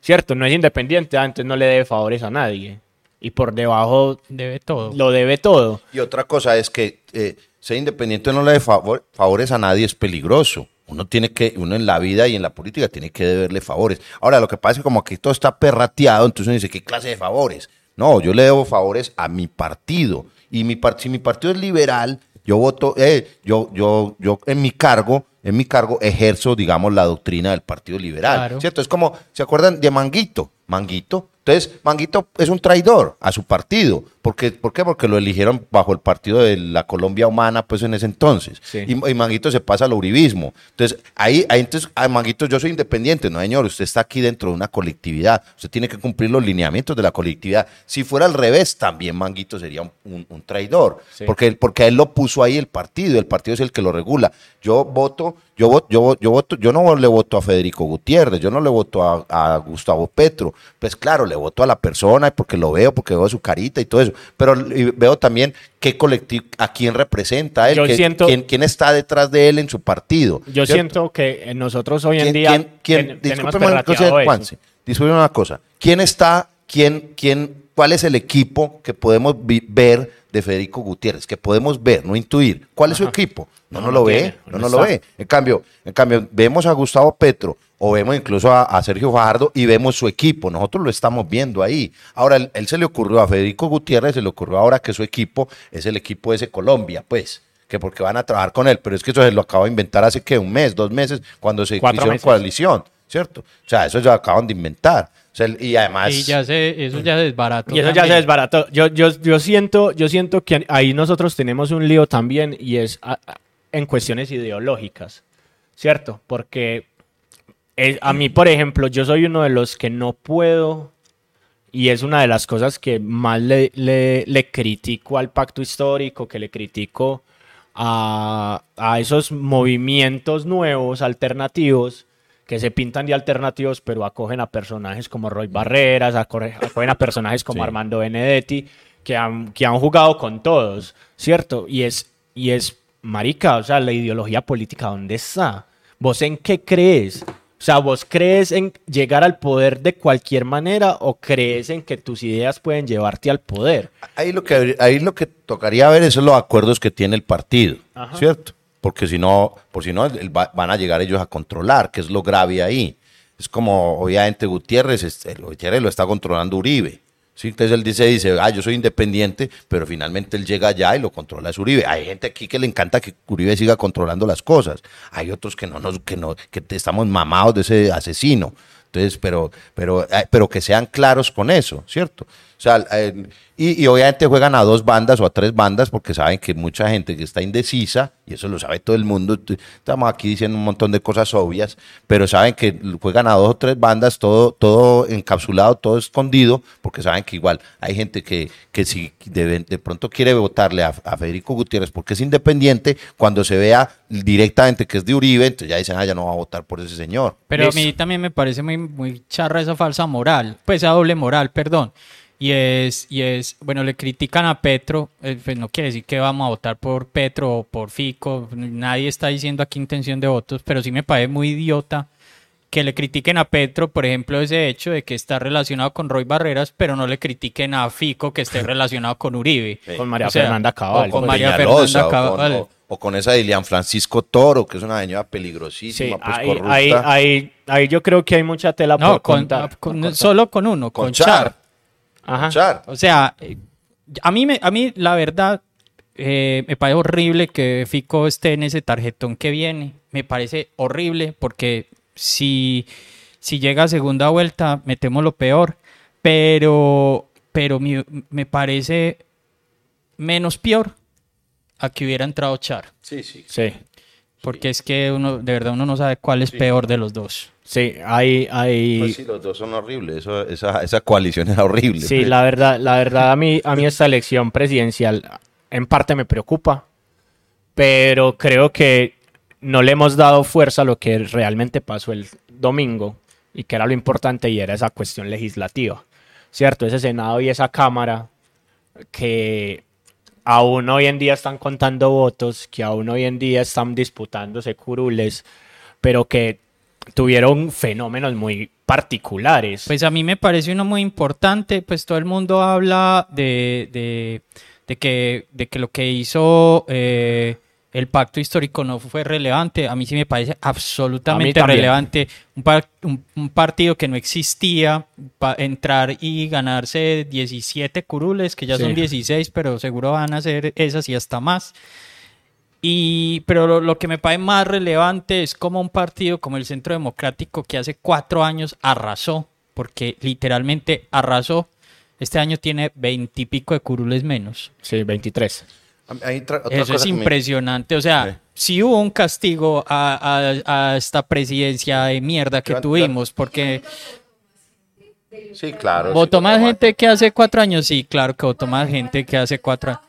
Speaker 2: ¿Cierto? No es independiente, antes no le debe favores a nadie. Y por debajo
Speaker 3: Debe todo.
Speaker 2: lo debe todo.
Speaker 4: Y otra cosa es que eh, ser independiente no le favor- favores a nadie es peligroso. Uno tiene que, uno en la vida y en la política tiene que deberle favores. Ahora, lo que pasa es que como aquí todo está perrateado, entonces uno dice, ¿qué clase de favores? No, yo le debo favores a mi partido. Y mi par- si mi partido es liberal, yo voto, eh, yo, yo, yo en mi cargo, en mi cargo ejerzo, digamos, la doctrina del Partido Liberal.
Speaker 3: Claro.
Speaker 4: ¿Cierto? Es como, ¿se acuerdan de Manguito? Manguito. Entonces, Manguito es un traidor a su partido. Porque, ¿Por qué? Porque lo eligieron bajo el partido de la Colombia Humana, pues en ese entonces.
Speaker 2: Sí.
Speaker 4: Y, y Manguito se pasa al uribismo. Entonces, ahí, ahí entonces, a Manguito, yo soy independiente. No, señor, usted está aquí dentro de una colectividad. Usted tiene que cumplir los lineamientos de la colectividad. Si fuera al revés, también Manguito sería un, un- un traidor.
Speaker 2: Sí.
Speaker 4: Porque, porque a él lo puso ahí el partido. El partido es el que lo regula. Yo voto, yo voto, yo, yo voto, yo no le voto a Federico Gutiérrez, yo no le voto a, a Gustavo Petro. Pues claro, le voto a la persona porque lo veo, porque veo su carita y todo eso. Pero veo también qué colectivo, a quién representa él,
Speaker 2: Yo
Speaker 4: qué-
Speaker 2: siento-
Speaker 4: quién, quién está detrás de él en su partido.
Speaker 2: Yo
Speaker 4: ¿cierto?
Speaker 2: siento que nosotros hoy en
Speaker 4: ¿Quién,
Speaker 2: día
Speaker 4: quién- quién-
Speaker 2: ten-
Speaker 4: discúlpeme. Juanse, discúlpeme una cosa. ¿Quién está, quién, quién, cuál es el equipo que podemos ver de Federico Gutiérrez? Que podemos ver, no intuir. ¿Cuál es su equipo? No,
Speaker 2: No,
Speaker 4: lo ve,
Speaker 2: tiene,
Speaker 4: no,
Speaker 2: no
Speaker 4: no lo ve. En cambio, en cambio, vemos a Gustavo Petro o vemos incluso a, a Sergio Fajardo y vemos su equipo. Nosotros lo estamos viendo ahí. Ahora, él, él se le ocurrió a Federico Gutiérrez, se le ocurrió ahora que su equipo es el equipo de ese Colombia, pues. Que porque van a trabajar con él, pero es que eso se lo acabo de inventar hace que un mes, dos meses, cuando se
Speaker 2: Cuatro
Speaker 4: hicieron
Speaker 2: meses.
Speaker 4: coalición, ¿cierto? O sea, eso se lo acaban de inventar. O sea, y además.
Speaker 3: Y ya se, eso ya es barato.
Speaker 2: Y eso ya se desbarató. Yo, yo, yo, siento, yo siento que ahí nosotros tenemos un lío también y es a- a- en cuestiones ideológicas, ¿cierto? Porque eh, a mí, por ejemplo, yo soy uno de los que no puedo, y es una de las cosas que más le, le- le critico al pacto histórico, que le critico a, a esos movimientos nuevos, alternativos, que se pintan de alternativos, pero acogen a personajes como Roy Barreras, acogen a personajes como
Speaker 4: Sí.
Speaker 2: Armando Benedetti, que han, que han jugado con todos, ¿cierto? Y es, y es, marica, o sea, la ideología política, ¿dónde está? ¿Vos en qué crees? O sea, ¿vos crees en llegar al poder de cualquier manera o crees en que tus ideas pueden llevarte al poder?
Speaker 4: Ahí lo que ahí lo que tocaría ver es los acuerdos que tiene el partido,
Speaker 2: Ajá.
Speaker 4: ¿cierto? Porque si no, por si no, van a llegar ellos a controlar, que es lo grave ahí. Es como, obviamente, Gutiérrez, Gutiérrez lo está controlando Uribe. Entonces él dice, dice, ah, yo soy independiente, pero finalmente él llega allá y lo controla es Uribe. Hay gente aquí que le encanta que Uribe siga controlando las cosas. Hay otros que no nos, que no, que estamos mamados de ese asesino. Entonces, pero, pero, eh, pero que sean claros con eso, ¿cierto? O sea, eh, y, y obviamente juegan a dos bandas o a tres bandas porque saben que mucha gente que está indecisa, y eso lo sabe todo el mundo, estamos aquí diciendo un montón de cosas obvias, pero saben que juegan a dos o tres bandas, todo, todo encapsulado, todo escondido, porque saben que igual hay gente que, que si de, de pronto quiere votarle a, a Federico Gutiérrez porque es independiente, cuando se vea directamente que es de Uribe, entonces ya dicen, ah, ya no va a votar por ese señor.
Speaker 3: Pero
Speaker 2: Listo.
Speaker 3: a mí también me parece muy, muy charra esa falsa moral, pues esa doble moral, perdón. Y es, y es, bueno, le critican a Petro, eh, pues no quiere decir que vamos a votar por Petro o por Fico, nadie está diciendo aquí intención de votos, pero sí me parece muy idiota que le critiquen a Petro, por ejemplo, ese hecho de que está relacionado con Roy Barreras, pero no le critiquen a Fico que esté relacionado con Uribe.
Speaker 2: Con María
Speaker 3: O sea,
Speaker 2: Fernanda Cabal.
Speaker 3: o con
Speaker 4: con
Speaker 3: María Fernanda
Speaker 4: o con-
Speaker 3: Cabal.
Speaker 4: o- o con esa Dilian Francisco Toro, que es una señora peligrosísima,
Speaker 2: Sí,
Speaker 4: pues
Speaker 2: ahí,
Speaker 4: corrupta.
Speaker 2: ahí, ahí, ahí yo creo que hay mucha tela
Speaker 3: No,
Speaker 2: por
Speaker 3: con,
Speaker 2: contar.
Speaker 3: con- solo con uno, con,
Speaker 4: Con
Speaker 3: Char.
Speaker 4: Char.
Speaker 2: Ajá.
Speaker 4: Char.
Speaker 3: O sea, eh, a mí, me, a mí la verdad eh, me parece horrible que Fico esté en ese tarjetón que viene. Me parece horrible porque si, si llega a segunda vuelta metemos lo peor. Pero, pero mi- me parece menos peor a que hubiera entrado Char.
Speaker 4: Sí, sí.
Speaker 2: Sí.
Speaker 3: Porque es que uno, de verdad uno no sabe cuál es peor de los dos.
Speaker 2: Sí, hay, hay...
Speaker 4: Pues sí, los dos son horribles. Eso- esa, esa coalición es horrible.
Speaker 2: Sí,
Speaker 4: pues.
Speaker 2: la verdad, la verdad a mí, a mí esta elección presidencial en parte me preocupa, pero creo que no le hemos dado fuerza a lo que realmente pasó el domingo y que era lo importante y era esa cuestión legislativa, ¿cierto? Ese Senado y esa Cámara que aún hoy en día están contando votos, que aún hoy en día están disputándose curules, pero que tuvieron fenómenos muy particulares.
Speaker 3: Pues a mí me parece uno muy importante, pues todo el mundo habla de, de, de que, de que lo que hizo eh, el pacto histórico no fue relevante. A mí sí me parece absolutamente relevante. Un, par- un- un partido que no existía, pa- entrar y ganarse 17 curules, que ya son
Speaker 2: Sí.
Speaker 3: 16, pero seguro van a ser esas y hasta más. Y, pero lo, lo que me parece más relevante es como un partido como el Centro Democrático que hace cuatro años arrasó, porque literalmente arrasó. Este año tiene veintipico de curules menos.
Speaker 2: Sí, 23.
Speaker 4: Hay otra- otra
Speaker 3: Eso es
Speaker 4: me-
Speaker 3: impresionante. O sea, si hubo un castigo a, a- a esta presidencia de mierda que
Speaker 4: Yo- yo-
Speaker 3: tuvimos, porque
Speaker 4: Sí, claro. sí,
Speaker 3: votó más gente que hace cuatro años. Sí, claro que votó más gente que hace cuatro años.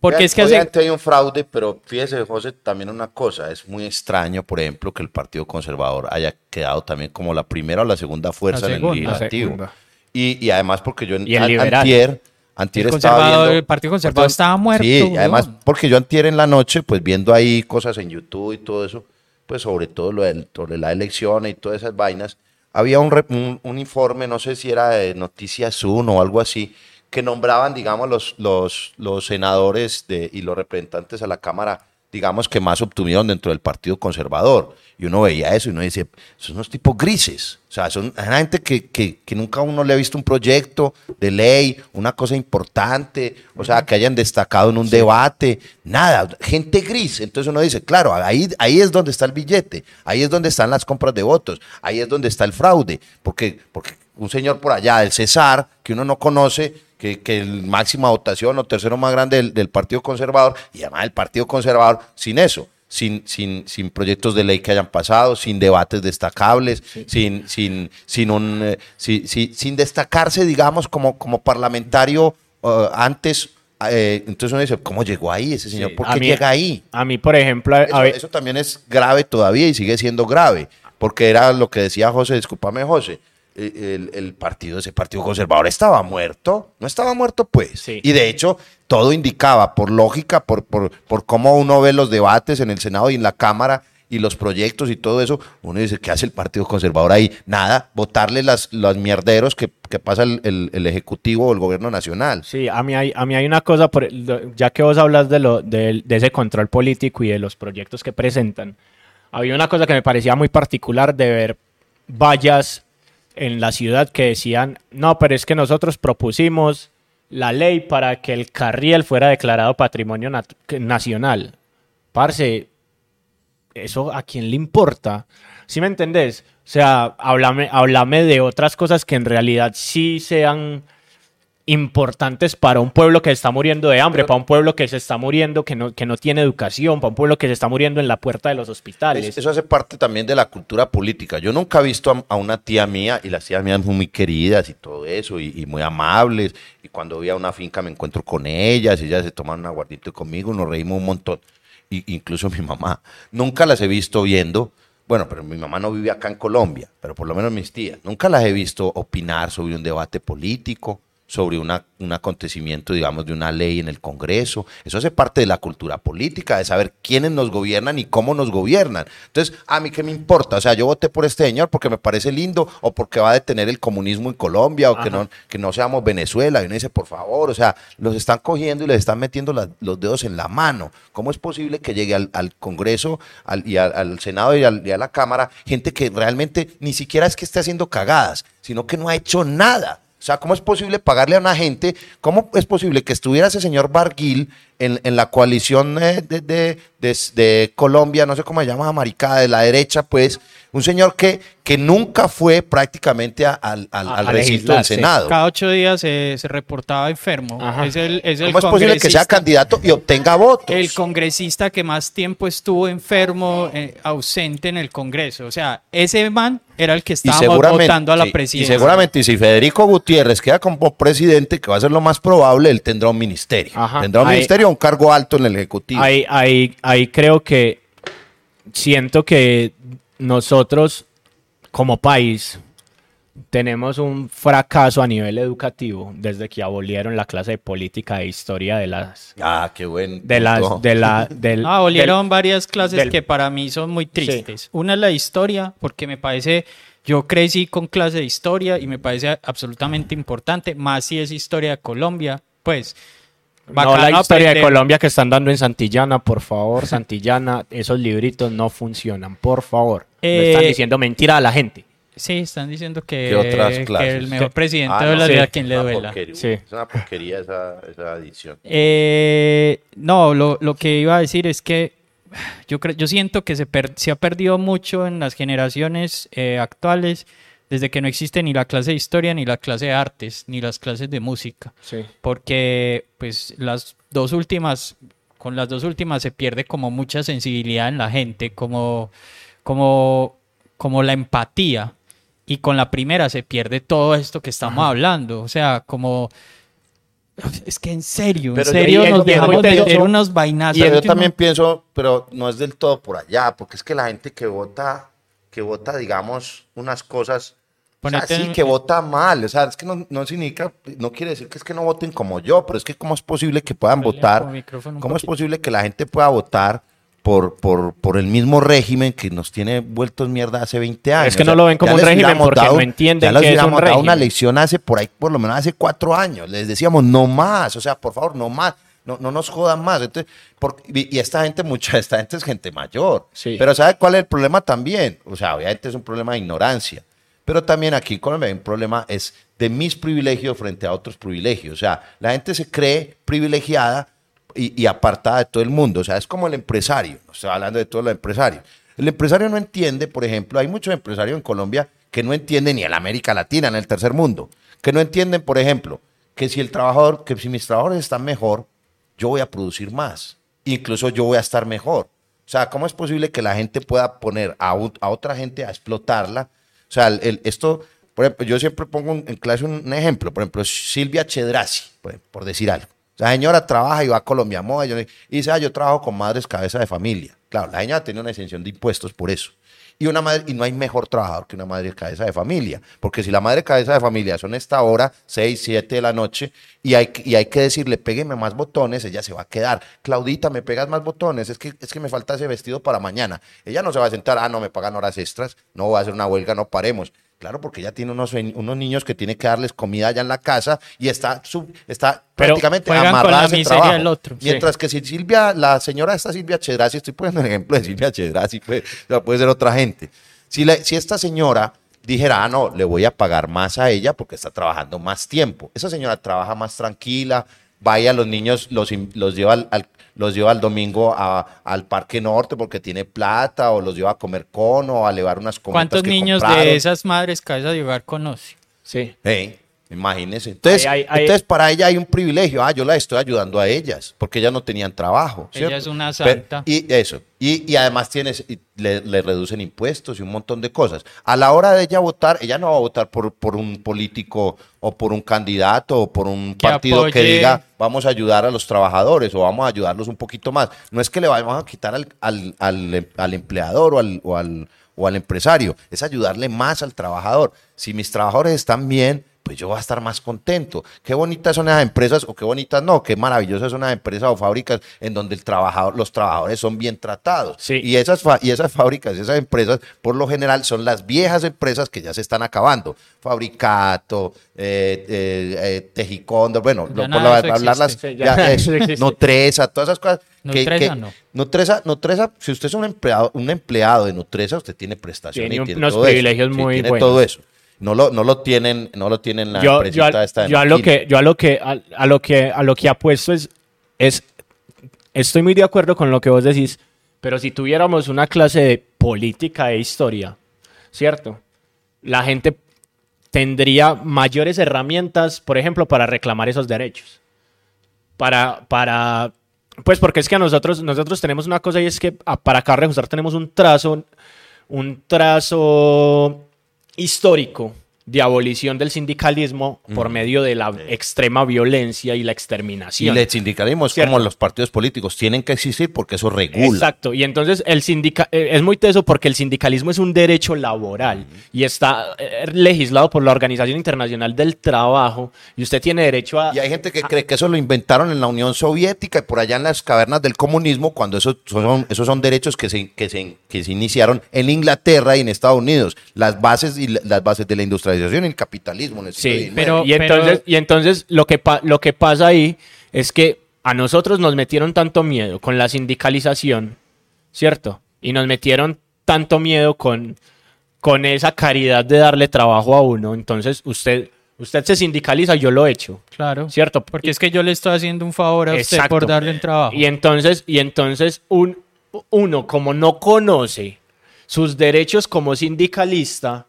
Speaker 3: Porque es que hace,
Speaker 4: obviamente hay un fraude, pero fíjese, José, también una cosa, es muy extraño, por ejemplo, que el Partido Conservador haya quedado también como la primera o la segunda fuerza
Speaker 3: La
Speaker 4: en
Speaker 3: segunda.
Speaker 4: el
Speaker 2: La
Speaker 4: legislativo. Y, y además porque yo en
Speaker 2: Y el
Speaker 4: antier, antier
Speaker 3: El
Speaker 4: estaba viendo-
Speaker 3: el Partido Conservador estaba muerto,
Speaker 4: Sí, y además porque yo antier en la noche, pues viendo ahí cosas en YouTube y todo eso, pues sobre todo lo del, sobre la elección y todas esas vainas, había un, un, un informe, no sé si era de Noticias 1 o algo así, que nombraban, digamos, los, los, los senadores de, y los representantes a la Cámara, digamos, que más obtuvieron dentro del Partido Conservador. Y uno veía eso y uno dice, son unos tipos grises. O sea, son gente que, que, que nunca uno le ha visto un proyecto de ley, una cosa importante, o sea, que hayan destacado en un debate, nada, gente gris. Entonces uno dice, claro, ahí, ahí es donde está el billete, ahí es donde están las compras de votos, ahí es donde está el fraude, porque, porque un señor por allá, el César, que uno no conoce, que, que el máxima votación o tercero más grande del, del Partido Conservador, y además el Partido Conservador sin eso, sin, sin, sin proyectos de ley que hayan pasado, sin debates destacables, sin, sin, sin, un, eh, si- si- sin destacarse, digamos, como, como parlamentario eh, antes. eh, entonces uno dice, ¿cómo llegó ahí ese señor?
Speaker 2: Sí,
Speaker 4: ¿Por qué
Speaker 2: mí-
Speaker 4: llega ahí?
Speaker 2: A mí, por ejemplo, a
Speaker 4: eso también es grave todavía y sigue siendo grave, porque era lo que decía José, discúlpame José, el, el- partido, ese partido conservador estaba muerto, no estaba muerto pues,
Speaker 2: Sí.
Speaker 4: y de hecho todo indicaba, por lógica, por, por, por cómo uno ve los debates en el Senado y en la Cámara y los proyectos y todo eso, uno dice, ¿qué hace el Partido Conservador ahí? Nada, votarle las, los mierderos que, que pasa el, el- el Ejecutivo o el Gobierno Nacional.
Speaker 2: Sí, a mí hay, a mí hay una cosa, por, ya que vos hablas de, lo, de, de ese control político y de los proyectos que presentan, había una cosa que me parecía muy particular de ver vallas en la ciudad que decían, no, pero es que nosotros propusimos la ley para que el carriel fuera declarado patrimonio nacional. Parce, ¿eso a quién le importa? ¿Sí me entendés? O sea, háblame, háblame de otras cosas que en realidad sí sean importantes para un pueblo que está muriendo de hambre,
Speaker 4: Pero-
Speaker 2: para un pueblo que se está muriendo, que no, que no tiene educación, para un pueblo que se está muriendo en la puerta de los hospitales.
Speaker 4: Es- Eso hace parte también de la cultura política. Yo nunca he visto a, a una tía mía, y las tías mías son muy queridas y todo eso, y, y muy amables. Y cuando voy a una finca me encuentro con ellas, y ellas se toman un aguardito conmigo, nos reímos un montón. Y, incluso mi mamá. Nunca las he visto viendo. Bueno, pero mi mamá no vive acá en Colombia, pero por lo menos mis tías. Nunca las he visto opinar sobre un debate político, sobre una, un acontecimiento, digamos, de una ley en el Congreso. Eso hace parte de la cultura política, de saber quiénes nos gobiernan y cómo nos gobiernan. Entonces, a mí qué me importa, o sea, yo voté por este señor porque me parece lindo o porque va a detener el comunismo en Colombia o que no, que no seamos Venezuela. Y uno dice, por favor, o sea, los están cogiendo y les están metiendo los dedos en la mano. ¿Cómo es posible que llegue al, al Congreso al- y al, al Senado y, al- y a la Cámara gente que realmente ni siquiera es que esté haciendo cagadas, sino que no ha hecho nada? O sea, ¿cómo es posible pagarle a una gente? ¿Cómo es posible que estuviera ese señor Barguil en, en la coalición eh, de, de- de- de Colombia, no sé cómo se llama, maricada, de la derecha, pues, un señor que, que nunca fue prácticamente a- al,
Speaker 2: A-
Speaker 4: recinto del. Senado?
Speaker 3: Cada ocho días se, se reportaba enfermo.
Speaker 2: Ajá.
Speaker 3: Es el, es el
Speaker 4: ¿Cómo es posible que sea candidato y obtenga votos?
Speaker 3: El congresista que más tiempo estuvo enfermo, eh, ausente en el Congreso. O sea, ese man era el que
Speaker 4: seguramente,
Speaker 3: votando a la
Speaker 4: sí, y
Speaker 3: presidencia.
Speaker 4: seguramente, y si Federico Gutiérrez queda como presidente, que va a ser lo más probable, él tendrá un ministerio.
Speaker 2: Ajá.
Speaker 4: Tendrá un
Speaker 2: Ahí-
Speaker 4: ministerio un cargo alto en el Ejecutivo.
Speaker 2: Ahí, ahí, ahí creo que siento que nosotros como país tenemos un fracaso a nivel educativo desde que abolieron la clase de política e historia de las
Speaker 4: Ah, qué buen.
Speaker 2: de las
Speaker 4: punto.
Speaker 2: de la del
Speaker 3: Ah, abolieron
Speaker 2: del-
Speaker 3: varias clases
Speaker 2: del-
Speaker 3: que para mí son muy tristes. Una es la historia, porque me parece, yo crecí con clase de historia y me parece absolutamente importante, más si es historia de Colombia, pues.
Speaker 2: No
Speaker 3: bacano
Speaker 2: la historia de. Colombia que están dando en Santillana, por favor, Santillana, esos libritos no funcionan, por favor. Le están
Speaker 3: Eh,
Speaker 2: diciendo mentira a la gente.
Speaker 3: Sí, están diciendo que, el mejor presidente
Speaker 4: Ah,
Speaker 3: de
Speaker 4: no,
Speaker 3: la
Speaker 2: sí.
Speaker 3: a quien le duela.
Speaker 2: Sí.
Speaker 4: Es una porquería esa, esa edición.
Speaker 3: Eh, no, lo, lo que iba a decir es que yo, creo, yo siento que se, per- se ha perdido mucho en las generaciones eh, actuales desde que no existe ni la clase de historia, ni la clase de artes, ni las clases de música.
Speaker 2: Sí.
Speaker 3: Porque pues las dos últimas, con las dos últimas se pierde como mucha sensibilidad en la gente, como, como, como la empatía. Y con la primera se pierde todo esto que estamos hablando. O sea, como... Es que en serio,
Speaker 4: Pero
Speaker 3: en serio
Speaker 2: y
Speaker 3: nos
Speaker 2: y
Speaker 3: dejamos
Speaker 2: tenso.
Speaker 3: unos vainazos.
Speaker 4: Pero yo también pienso, pero no es del todo por allá, porque es que la gente que vota, que vota, digamos, unas cosas, o sea,
Speaker 3: Ponete
Speaker 4: sí,
Speaker 3: en-
Speaker 4: que vota mal, o sea, es que no, no significa, no quiere decir que es que no voten como yo, pero es que cómo es posible que puedan
Speaker 3: Ponle
Speaker 4: votar, cómo es posible que la gente pueda votar por, por, por el mismo régimen que nos tiene vueltos mierda hace 20 años.
Speaker 2: Es que no lo ven como un régimen porque
Speaker 4: dado-
Speaker 2: no entienden
Speaker 4: ya les
Speaker 2: que es un
Speaker 4: dado una lección hace por ahí, por lo menos hace cuatro años. Les decíamos, no más, o sea, por favor, no más. No, no nos jodan más. Entonces, por- y, y esta gente, mucha esta gente es gente mayor.
Speaker 2: Sí.
Speaker 4: Pero ¿sabe cuál es el problema también? O sea, obviamente es un problema de ignorancia. Pero también aquí en Colombia hay un problema es de mis privilegios frente a otros privilegios. O sea, la gente se cree privilegiada y, apartada de todo el mundo. O sea, es como el empresario. Estoy hablando de todos los empresarios. El empresario no entiende, por ejemplo, hay muchos empresarios en Colombia que no entienden ni en la América Latina, en el tercer mundo, que no entienden, por ejemplo, que si el trabajador, que si mis trabajadores están mejor, yo voy a producir más. Incluso yo voy a estar mejor. O sea, ¿cómo es posible que la gente pueda poner a, a otra gente a explotarla? O sea, el- el- esto, por ejemplo, yo siempre pongo en clase un, ejemplo. Por ejemplo, Silvia Chedrazi, por, decir algo. La señora trabaja y va a Colombia Moda. Y dice, ah, yo trabajo con madres cabeza de familia. Claro, la señora tiene una exención de impuestos por eso. Y, una madre, y no hay mejor trabajador que una madre cabeza de familia. Porque si la madre cabeza de familia son esta hora, 6, 7 de la noche, y hay, y hay que decirle, pégueme más botones, ella se va a quedar. Claudita, me pegas más botones, es que, es que me falta ese vestido para mañana. Ella no se va a sentar, ah, no, me pagan horas extras, no voy a hacer una huelga, no paremos. Claro, porque ella tiene unos, unos niños que tiene que darles comida allá en la casa y está, sub- está
Speaker 2: Pero
Speaker 4: prácticamente
Speaker 3: con
Speaker 4: amarrada
Speaker 3: la miseria
Speaker 4: trabajo.
Speaker 3: del otro, sí.
Speaker 4: Mientras que si Silvia, la señora esta Silvia Chedrazi, estoy poniendo el ejemplo de Silvia Chedrazi, pues, puede ser otra gente. Si, la- si esta señora dijera, ah, no, le voy a pagar más a ella porque está trabajando más tiempo. Esa señora trabaja más tranquila, vaya a los niños, los, los lleva al, al- los lleva el domingo a- al Parque Norte porque tiene plata, o los lleva a comer cono, o a llevar unas comidas
Speaker 3: ¿Cuántos niños de esas madres cabeza de hogar conoce?
Speaker 2: Sí.
Speaker 4: Hey, imagínese. Entonces, para ella hay un privilegio. Ah, yo la estoy ayudando a ellas, porque ellas no tenían trabajo.
Speaker 3: Ella es una
Speaker 4: Pero-
Speaker 3: santa.
Speaker 4: y eso. Y, y además tienes, y le, le reducen impuestos y un montón de cosas. A la hora de ella votar, ella no va a votar por, por un político o por un candidato o por un
Speaker 3: Que
Speaker 4: partido que diga vamos a ayudar a los trabajadores o vamos a ayudarlos un poquito más. No es que le vamos a quitar al, al, al- al empleador o al, o, al, o al empresario, es ayudarle más al trabajador. Si mis trabajadores están bien, pues yo voy a estar más contento. Qué bonitas son esas empresas o qué bonitas no, qué maravillosas son las empresas o fábricas en donde el trabajador, los trabajadores son bien tratados.
Speaker 2: Sí.
Speaker 4: Y esas, y esas fábricas, esas empresas, por lo general son las viejas empresas que ya se están acabando. Fabricato, eh, eh, eh, Tejicondo, bueno,
Speaker 3: Ya
Speaker 4: por la-
Speaker 3: eso
Speaker 4: hablarlas,
Speaker 2: existe. Sí, ya
Speaker 4: ya, eso,
Speaker 2: eso existe.
Speaker 4: Nutresa, todas esas cosas.
Speaker 3: Nutresa
Speaker 4: que-
Speaker 3: no.
Speaker 4: Nutresa, Nutresa, si usted es un empleado, un empleado de Nutresa, usted tiene prestaciones
Speaker 2: Tiene
Speaker 4: y tiene
Speaker 2: unos
Speaker 4: todo eso.
Speaker 2: privilegios
Speaker 4: Sí,
Speaker 2: muy
Speaker 4: tiene
Speaker 2: buenos.
Speaker 4: todo eso. No lo, no lo tienen, no lo tienen la
Speaker 2: yo, yo, a,
Speaker 4: esta de
Speaker 2: yo a lo que yo a lo que a, a lo que a lo que apuesto es es estoy muy de acuerdo con lo que vos decís pero si tuviéramos una clase de política e historia cierto la gente tendría mayores herramientas por ejemplo para reclamar esos derechos. Para para pues porque es que a nosotros nosotros tenemos una cosa y es que para acá Justar tenemos un trazo un trazo histórico de abolición del sindicalismo por medio de la extrema violencia y la
Speaker 4: Y
Speaker 2: exterminación.
Speaker 4: el sindicalismo es
Speaker 2: Cierto.
Speaker 4: como los partidos políticos, tienen que existir porque eso regula.
Speaker 2: Exacto, y entonces el sindica eh, es muy teso porque el sindicalismo es un derecho laboral y está eh, legislado por la Organización Internacional del Trabajo y usted tiene derecho a...
Speaker 4: Y hay gente que cree que eso lo inventaron en la Unión Soviética y por allá en las cavernas del comunismo, cuando esos son, esos son derechos que se, que, se, que se iniciaron en Inglaterra y en Estados Unidos. Las bases y la- las bases de la industrialización y el capitalismo. el
Speaker 2: Sí,
Speaker 3: pero-
Speaker 2: y entonces, y entonces lo, que pa- lo que pasa ahí es que a nosotros nos metieron tanto miedo con la sindicalización, ¿cierto? Y nos metieron tanto miedo con, con esa caridad de darle trabajo a uno. Entonces usted, usted se sindicaliza, yo lo he hecho,
Speaker 3: Claro.
Speaker 2: ¿cierto?
Speaker 3: Porque es que yo le estoy haciendo un favor a usted
Speaker 2: Exacto.
Speaker 3: por darle el trabajo.
Speaker 2: Y entonces, y entonces un, uno, como no conoce sus derechos como sindicalista,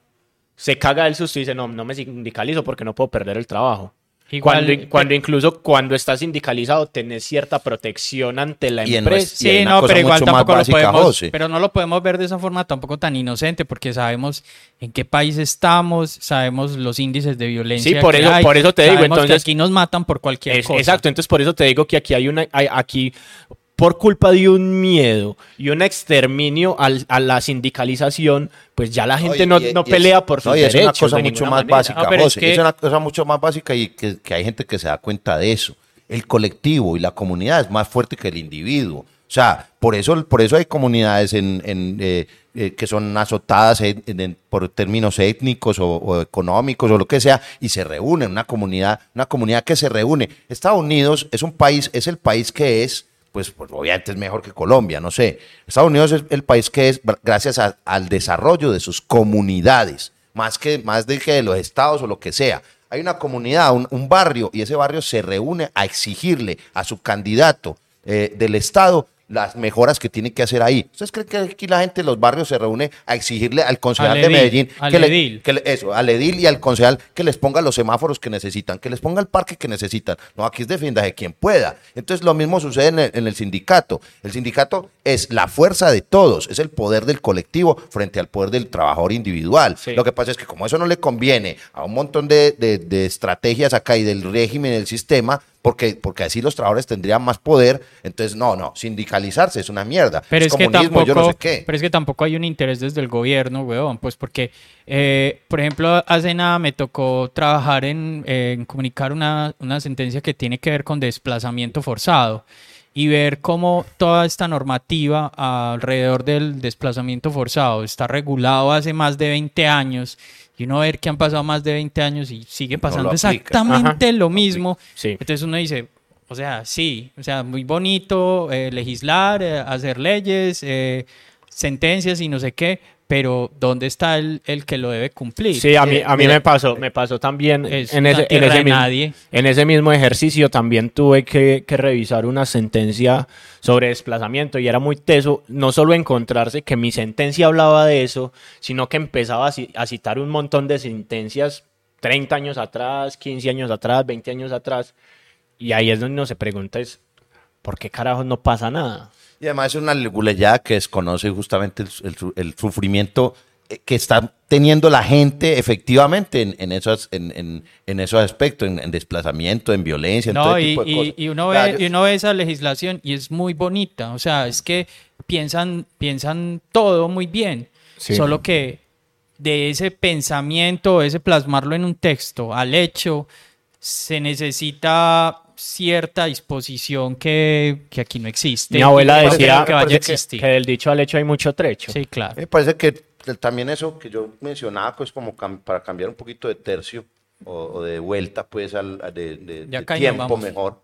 Speaker 2: se caga del susto y dice, no, no me sindicalizo porque no puedo perder el trabajo.
Speaker 3: Igual-
Speaker 2: cuando, cuando incluso cuando estás sindicalizado tenés cierta protección ante la
Speaker 4: Y
Speaker 2: empresa.
Speaker 3: Sí, no, pero igual tampoco lo podemos,
Speaker 4: José.
Speaker 3: pero no lo podemos ver de esa forma tampoco tan inocente, porque sabemos en qué país estamos, sabemos los índices de violencia.
Speaker 2: Sí, por
Speaker 3: que
Speaker 2: eso-
Speaker 3: hay,
Speaker 2: por eso te digo,
Speaker 3: que
Speaker 2: entonces-
Speaker 3: aquí nos matan por cualquier
Speaker 2: Es-
Speaker 3: cosa.
Speaker 2: exacto, entonces por eso te digo que aquí hay una, hay- aquí por culpa de un miedo y un exterminio al- a la sindicalización, pues ya la gente no,
Speaker 4: y-
Speaker 2: no
Speaker 4: es-
Speaker 2: pelea por sus
Speaker 4: no, y es
Speaker 2: derechos.
Speaker 4: una cosa mucho más
Speaker 2: manera.
Speaker 4: básica,
Speaker 3: es
Speaker 4: José. Es, una cosa mucho más básica y que, que hay gente que se da cuenta de eso. El colectivo y la comunidad es más fuerte que el individuo. O sea, por eso, por eso hay comunidades en, en, eh, eh, que son azotadas en- por términos étnicos o, o económicos o lo que sea y se reúnen, una comunidad, una comunidad que se reúne. Estados Unidos es un país, es el país que es, pues, pues, obviamente es mejor que Colombia, no sé. Estados Unidos es el país que es gracias al desarrollo de sus comunidades, más que más de que de los estados o lo que sea. Hay una comunidad, un, un barrio, y ese barrio se reúne a exigirle a su candidato eh, del estado las mejoras que tiene que hacer ahí. ¿Ustedes creen que aquí la gente de los barrios se reúne a exigirle al concejal
Speaker 3: Al
Speaker 4: de
Speaker 3: edil,
Speaker 4: Medellín
Speaker 3: al
Speaker 4: que le-
Speaker 3: edil.
Speaker 4: que le- eso, al edil y al concejal que les ponga los semáforos que necesitan, que les ponga el parque que necesitan. No, aquí es defienda de quien pueda. Entonces lo mismo sucede en el, en el sindicato. El sindicato es la fuerza de todos, es el poder del colectivo frente al poder del trabajador individual.
Speaker 2: Sí.
Speaker 4: Lo que pasa es que como eso no le conviene a un montón de, de- de estrategias acá y del régimen del sistema, porque, porque así los trabajadores tendrían más poder, entonces no, no, sindicalizarse es una mierda.
Speaker 3: Pero es, que
Speaker 4: comunismo,
Speaker 3: tampoco,
Speaker 4: yo no sé qué.
Speaker 3: pero es que tampoco hay un interés desde el gobierno, weón, pues porque, eh, por ejemplo, hace nada me tocó trabajar en, en comunicar una, una sentencia que tiene que ver con desplazamiento forzado y ver cómo toda esta normativa alrededor del desplazamiento forzado está regulado hace más de 20 años y uno ver que han pasado más de 20 años y sigue pasando
Speaker 4: lo
Speaker 3: exactamente lo mismo.
Speaker 2: Sí.
Speaker 3: Entonces uno dice, o sea, sí, o sea, muy bonito eh, legislar, eh, hacer leyes, eh, sentencias y no sé qué, pero ¿dónde está el, el que lo debe cumplir?
Speaker 2: Sí, a mí, a mí me pasó, me pasó también
Speaker 3: Es
Speaker 2: en ese, en, mismo,
Speaker 3: nadie.
Speaker 2: en ese mismo ejercicio también tuve que, que revisar una sentencia sobre desplazamiento y era muy teso no solo encontrarse que mi sentencia hablaba de eso, sino que empezaba a citar un montón de sentencias 30 años atrás, 15 años atrás, 20 años atrás y ahí es donde uno se pregunta es ¿por qué carajos no pasa nada?
Speaker 4: Y además es una leguleyada que desconoce justamente el, el su- el sufrimiento eh, que está teniendo la gente efectivamente en, en esos, en, en- en esos aspectos, en, en desplazamiento, en violencia, en todo
Speaker 3: No,
Speaker 4: ese
Speaker 3: y,
Speaker 4: tipo de
Speaker 3: y-
Speaker 4: cosas.
Speaker 3: y uno ve,
Speaker 4: yo-
Speaker 3: y uno ve esa legislación y es muy bonita, o sea, es que piensan, piensan todo muy bien,
Speaker 2: Sí.
Speaker 3: solo que de ese pensamiento, ese plasmarlo en un texto al hecho, se necesita cierta disposición que, que aquí no existe.
Speaker 2: Mi abuela decía
Speaker 3: que vaya a existir.
Speaker 2: que del dicho al hecho hay mucho trecho.
Speaker 3: Sí, claro.
Speaker 4: Me parece que también eso que yo mencionaba, pues como cam- para cambiar un poquito de tercio o, o de vuelta, pues, al, a de, de- de tiempo
Speaker 3: vamos.
Speaker 4: mejor,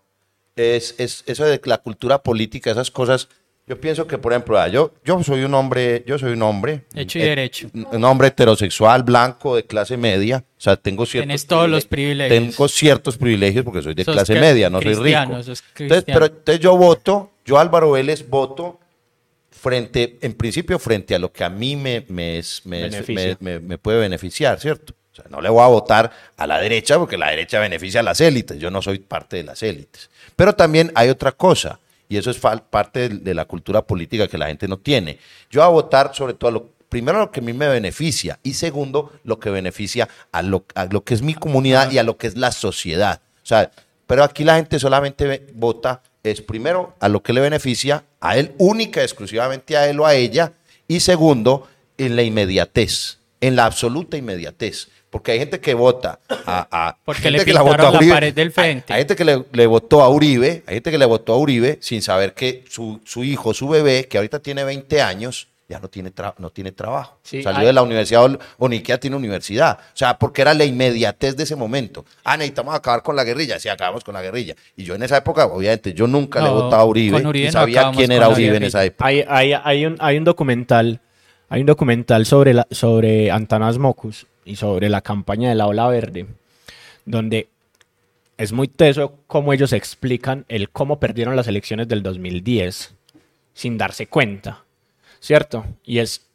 Speaker 4: es, es eso de la cultura política, esas cosas. Yo pienso que, por ejemplo, ah, yo, yo soy un hombre, yo soy un hombre.
Speaker 3: Hecho y
Speaker 4: eh,
Speaker 3: derecho.
Speaker 4: Un hombre heterosexual, blanco, de clase media. O sea, tengo ciertos
Speaker 3: Tenés todos los
Speaker 4: privile-
Speaker 3: privilegios.
Speaker 4: Tengo ciertos privilegios porque soy de
Speaker 3: Sos
Speaker 4: clase media, no soy rico. Entonces, pero entonces yo voto, yo Álvaro Vélez voto frente, en principio, frente a lo que a mí me, me, es- me- me- me puede beneficiar, ¿cierto? O sea, no le voy a votar a la derecha porque la derecha beneficia a las élites. Yo no soy parte de las élites. Pero también hay otra cosa, y eso es parte de, la cultura política que la gente no tiene. Yo voy a votar sobre todo lo, primero lo que a mí me beneficia y segundo lo que beneficia a lo, a lo que es mi comunidad y a lo que es la sociedad. O sea, pero aquí la gente solamente vota es primero a lo que le beneficia a él, única exclusivamente a él o a ella, y segundo, en la inmediatez, en la absoluta inmediatez. Porque hay gente que vota a... a-
Speaker 3: Porque
Speaker 4: gente
Speaker 3: le
Speaker 4: que la
Speaker 3: pintaron
Speaker 4: votó a
Speaker 3: la
Speaker 4: Uribe.
Speaker 3: pared del
Speaker 4: Hay-
Speaker 3: frente.
Speaker 4: Hay, gente que le, le votó a Uribe, hay gente que le votó a Uribe sin saber que su, su hijo, su bebé, que ahorita tiene 20 años, ya no tiene, tra- no tiene trabajo.
Speaker 2: Sí,
Speaker 4: Salió
Speaker 2: hay-
Speaker 4: de la universidad o, ni tiene universidad. O sea, porque era la inmediatez de ese momento. Ah, necesitamos acabar con la guerrilla. Sí, acabamos con la guerrilla. Y yo en esa época, obviamente, yo nunca le
Speaker 3: No,
Speaker 4: votaba a Uribe,
Speaker 3: Uribe
Speaker 4: y
Speaker 3: no
Speaker 4: sabía quién era Uribe en esa época.
Speaker 2: Hay, hay, hay, un, hay un documental, hay un documental sobre, la, sobre Antanas Mocus y sobre la campaña de la Ola Verde, donde es muy teso cómo ellos explican el cómo perdieron las elecciones del 2010 sin darse cuenta, ¿cierto? Y es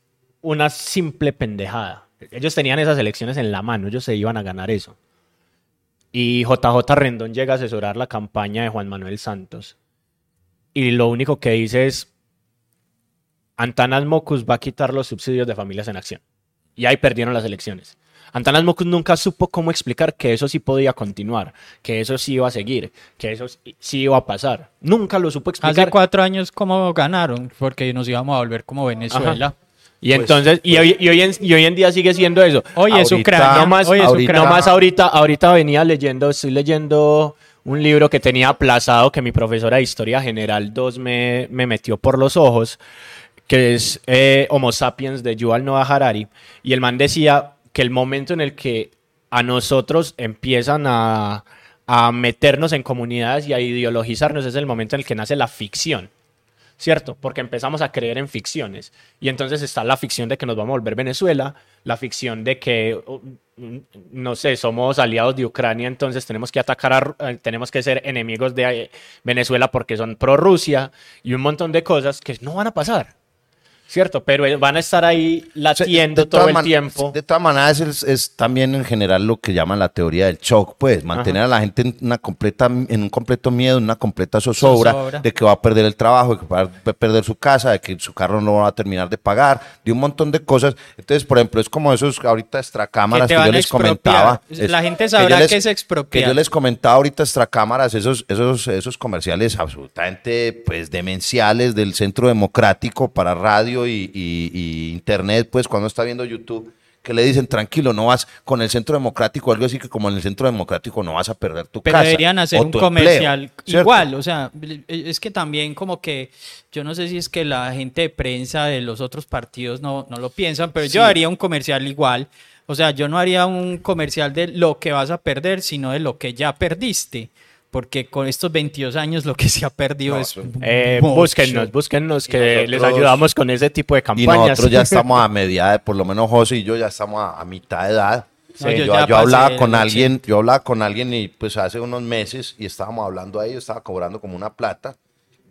Speaker 2: una simple pendejada. Ellos tenían esas elecciones en la mano, ellos se iban a ganar eso. Y JJ Rendón llega a asesorar la campaña de Juan Manuel Santos. Y lo único que dice es, Antanas Mocus va a quitar los subsidios de familias en acción. Y ahí perdieron las elecciones. Antanas Mocus nunca supo cómo explicar que eso sí podía continuar, que eso sí iba a seguir, que eso sí- iba a pasar. Nunca lo supo
Speaker 3: Hace
Speaker 2: explicar.
Speaker 3: cuatro años, ¿cómo ganaron? Porque nos íbamos a volver como Venezuela.
Speaker 2: Y entonces, y, hoy, y, hoy en, y hoy en día sigue siendo eso.
Speaker 3: Hoy es
Speaker 4: Ahorita-
Speaker 3: Ucrania.
Speaker 2: No más,
Speaker 3: hoy es
Speaker 4: ahorita-
Speaker 3: Ucrania.
Speaker 2: no más ahorita, ahorita venía leyendo, estoy leyendo un libro que tenía aplazado que mi profesora de Historia General 2 me, me metió por los ojos, que es eh, Homo Sapiens de Yuval Noah Harari. Y el man decía que el momento en el que a nosotros empiezan a, a meternos en comunidades y a ideologizarnos es el momento en el que nace la ficción. ¿cierto? Porque empezamos a creer en ficciones. Y entonces está la ficción de que nos vamos a volver Venezuela, la ficción de que, no sé, somos aliados de Ucrania, entonces tenemos que atacar, a, eh, tenemos que ser enemigos de eh, Venezuela porque son pro-Rusia y un montón de cosas que no van a pasar, ¿cierto? Pero eh, van a estar ahí latiendo todo el tiempo.
Speaker 4: De todas maneras, es, es también en general lo que llaman la teoría del shock, pues, mantener a la gente en, una completa, en un completo miedo, en una completa zozobra,
Speaker 3: Zozobra.
Speaker 4: de que va a perder el trabajo, de que va a perder su casa, de que su carro no va a terminar de pagar, de un montón de cosas. Entonces, por ejemplo, es como esos ahorita extracámaras
Speaker 3: Que
Speaker 4: que, yo les comentaba.
Speaker 3: La gente
Speaker 4: que
Speaker 3: sabrá qué es expropiar.
Speaker 4: Que yo les comentaba ahorita extracámaras, esos, esos, esos comerciales absolutamente pues demenciales del Centro Democrático para radio y, y- y internet, pues cuando está viendo YouTube, que le dicen tranquilo, no vas con el Centro Democrático, algo así que como en el Centro Democrático no vas a perder tu
Speaker 3: Pero
Speaker 4: casa.
Speaker 3: deberían hacer un
Speaker 4: empleo,
Speaker 3: comercial igual, o sea, es que también como que, yo no sé si es que la gente de prensa de los otros partidos no, no lo piensan, pero yo haría un comercial igual, o sea, yo no haría un comercial de lo que vas a perder, sino de lo que ya perdiste, porque con estos 22 años lo que se ha perdido
Speaker 4: No,
Speaker 3: es...
Speaker 4: eso-
Speaker 2: Eh, búsquennos, búsquennos, que
Speaker 4: nosotros-
Speaker 2: les ayudamos con ese tipo de
Speaker 4: Y
Speaker 2: campañas.
Speaker 4: nosotros ya estamos a media de, por lo menos José y yo ya estamos a, a mitad de edad.
Speaker 3: No, yo
Speaker 4: yo, hablaba con alguien, yo hablaba con alguien y pues hace unos meses y estábamos hablando ahí, yo estaba cobrando como una plata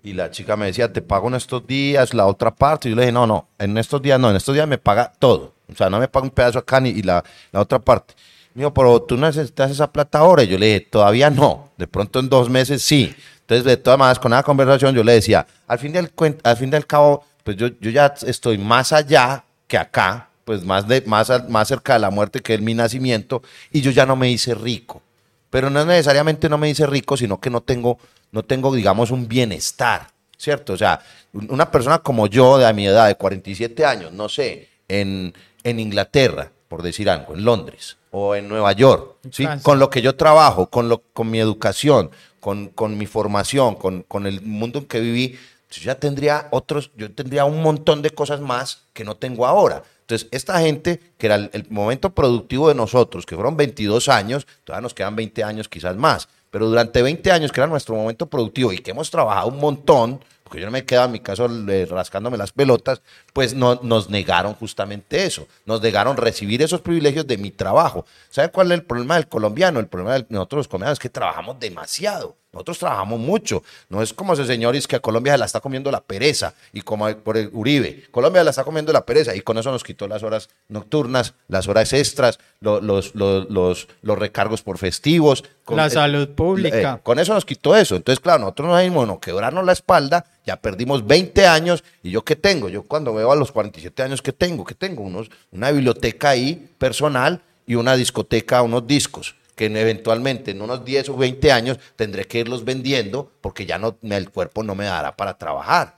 Speaker 4: y la chica me decía, te pago en estos días la otra parte. Y yo le dije, no, no, en estos días no, en estos días me paga todo. O sea, no me paga un pedazo acá ni y la, la otra parte. Me pero tú necesitas esa plata ahora. Y yo le dije, todavía no. De pronto en dos meses sí. Entonces, de todas maneras, con esa conversación yo le decía, al fin del, al fin del cabo, pues yo, yo ya estoy más allá que acá, pues más, de, más, más cerca de la muerte que el mi nacimiento, y yo ya no me hice rico. Pero no necesariamente no me hice rico, sino que no tengo, no tengo, digamos, un bienestar, ¿cierto? O sea, un- una persona como yo, de mi edad, de 47 años, no sé, en, en Inglaterra, por decir algo, en Londres o en Nueva York. Con lo que yo trabajo, con, lo, con mi educación, con, con mi formación, con, con el mundo en que viví, yo ya tendría otros, yo tendría un montón de cosas más que no tengo ahora. Entonces, esta gente, que era el, el momento productivo de nosotros, que fueron 22 años, todavía nos quedan 20 años quizás más, pero durante 20 años, que era nuestro momento productivo y que hemos trabajado un montón, porque yo no me quedo en mi caso eh, rascándome las pelotas, pues no, nos negaron justamente eso, nos negaron recibir esos privilegios de mi trabajo. ¿Sabe cuál es el problema del colombiano? El problema de nosotros los colombianos es que trabajamos demasiado. Nosotros trabajamos mucho. No es como ese señor es que a Colombia se la está comiendo la pereza y como por el Uribe. Colombia se la está comiendo la pereza y con eso nos quitó las horas nocturnas, las horas extras, lo- los, los, los, los recargos por festivos. con-
Speaker 3: La
Speaker 4: eh,
Speaker 3: salud pública.
Speaker 4: eh, con eso nos quitó eso. Entonces, claro, nosotros nos dimos, bueno, quebrarnos la espalda, ya perdimos 20 años. ¿Y yo qué tengo? Yo cuando veo a los 47 años, ¿qué tengo? ¿Qué tengo? Unos, una biblioteca ahí personal y una discoteca, unos discos que eventualmente en unos 10 o 20 años tendré que irlos vendiendo porque ya no me- el cuerpo no me dará para trabajar.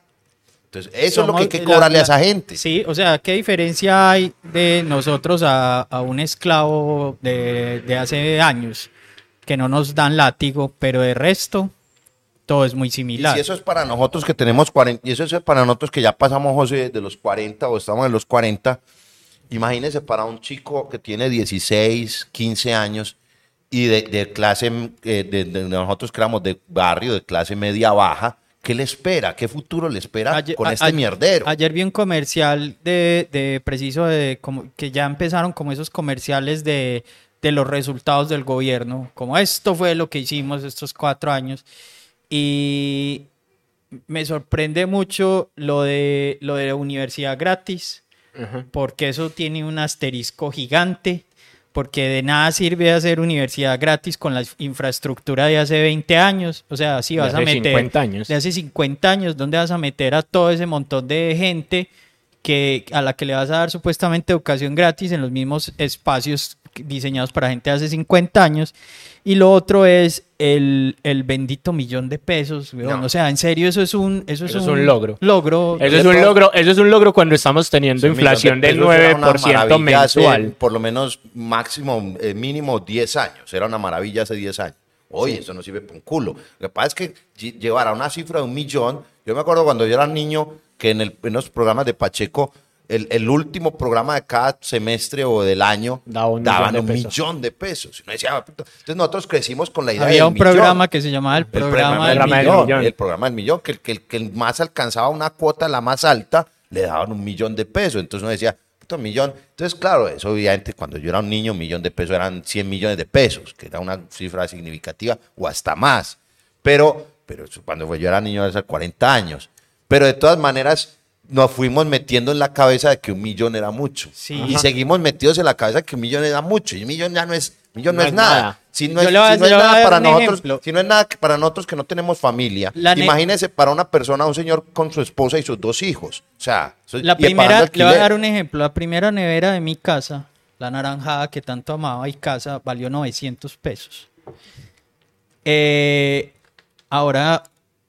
Speaker 4: Entonces, eso es lo que hay que
Speaker 3: Somos la-
Speaker 4: cobrarle a esa gente.
Speaker 3: Sí, o sea, ¿qué diferencia hay de nosotros a, a un esclavo de, de hace años? Que no nos dan látigo, pero de resto, todo es muy
Speaker 4: Y
Speaker 3: similar.
Speaker 4: si eso es para nosotros que tenemos 40, y eso es para nosotros que ya pasamos, José, de los 40 o estamos en los 40, imagínese para un chico que tiene 16, 15 años y de, de clase, eh, de, de nosotros que éramos de barrio, de clase media baja, ¿qué le espera? ¿Qué futuro le espera
Speaker 3: Ayer-
Speaker 4: con
Speaker 3: a-
Speaker 4: este
Speaker 3: a-
Speaker 4: mierdero?
Speaker 3: Ayer vi un comercial de, de preciso de como que ya empezaron como esos comerciales de, de los resultados del gobierno, como esto fue lo que hicimos estos cuatro años. Y me sorprende mucho lo de lo de la universidad gratis, porque eso tiene un asterisco gigante, porque de nada sirve hacer universidad gratis con la infraestructura de hace 20 años. O sea, si
Speaker 2: De
Speaker 3: vas a
Speaker 2: hace
Speaker 3: meter
Speaker 2: 50 años.
Speaker 3: de hace 50 años, ¿dónde vas a meter a todo ese montón de gente que, a la que le vas a dar supuestamente educación gratis en los mismos espacios diseñados para gente hace 50 años? Y lo otro es el, el bendito millón de pesos. weón.
Speaker 4: No.
Speaker 3: O sea, en serio, eso es un, eso es
Speaker 2: Eso es
Speaker 3: un,
Speaker 2: logro.
Speaker 3: Logro.
Speaker 2: Eso es un logro, eso es un logro cuando estamos teniendo
Speaker 4: millón de
Speaker 2: inflación del
Speaker 4: pesos era una
Speaker 2: 9%
Speaker 4: maravilla hace
Speaker 2: mensual.
Speaker 4: por lo menos máximo, eh, mínimo 10 años. Era una maravilla hace 10 años. Oye, eso no sirve para un culo. Lo que pasa es que lle- llevar a una cifra de un millón. Yo me acuerdo cuando yo era niño que en, el- en los programas de Pacheco, el, el último programa de cada semestre o del año
Speaker 2: Daba un
Speaker 4: daban
Speaker 2: millón de
Speaker 4: un
Speaker 2: pesos.
Speaker 4: millón de pesos. Y uno decía, "Ah, puta". Entonces nosotros crecimos con la idea
Speaker 3: Había
Speaker 4: del
Speaker 3: un
Speaker 4: millón.
Speaker 3: programa que se llamaba el
Speaker 4: El
Speaker 3: programa, del
Speaker 2: programa del
Speaker 3: millón.
Speaker 2: millón.
Speaker 4: El programa del millón, que el, que el que más alcanzaba una cuota, la más alta, le daban un millón de pesos. Entonces uno decía, puto millón. Entonces, claro, eso obviamente cuando yo era un niño, un millón de pesos eran 100 millones de pesos, que era una cifra significativa o hasta más. Pero, pero eso cuando yo era niño, hace 40 años. Pero de todas maneras, nos fuimos metiendo en la cabeza de que un millón era mucho.
Speaker 3: Sí.
Speaker 4: Y
Speaker 3: Ajá.
Speaker 4: seguimos metidos en la cabeza de que un millón era mucho. Y un millón ya no es, un millón no,
Speaker 2: No
Speaker 4: es nada.
Speaker 2: nada.
Speaker 4: Si no es,
Speaker 3: a-
Speaker 4: no nada para nosotros,
Speaker 3: ejemplo.
Speaker 4: si no es nada que para nosotros que no tenemos familia,
Speaker 3: La ne-
Speaker 4: imagínese para una persona, un señor con su esposa y sus dos hijos. O sea,
Speaker 3: La primera, le voy a dar un ejemplo. La primera nevera de mi casa, la naranjada que tanto amaba y casa, valió 900 pesos. Eh, ahora,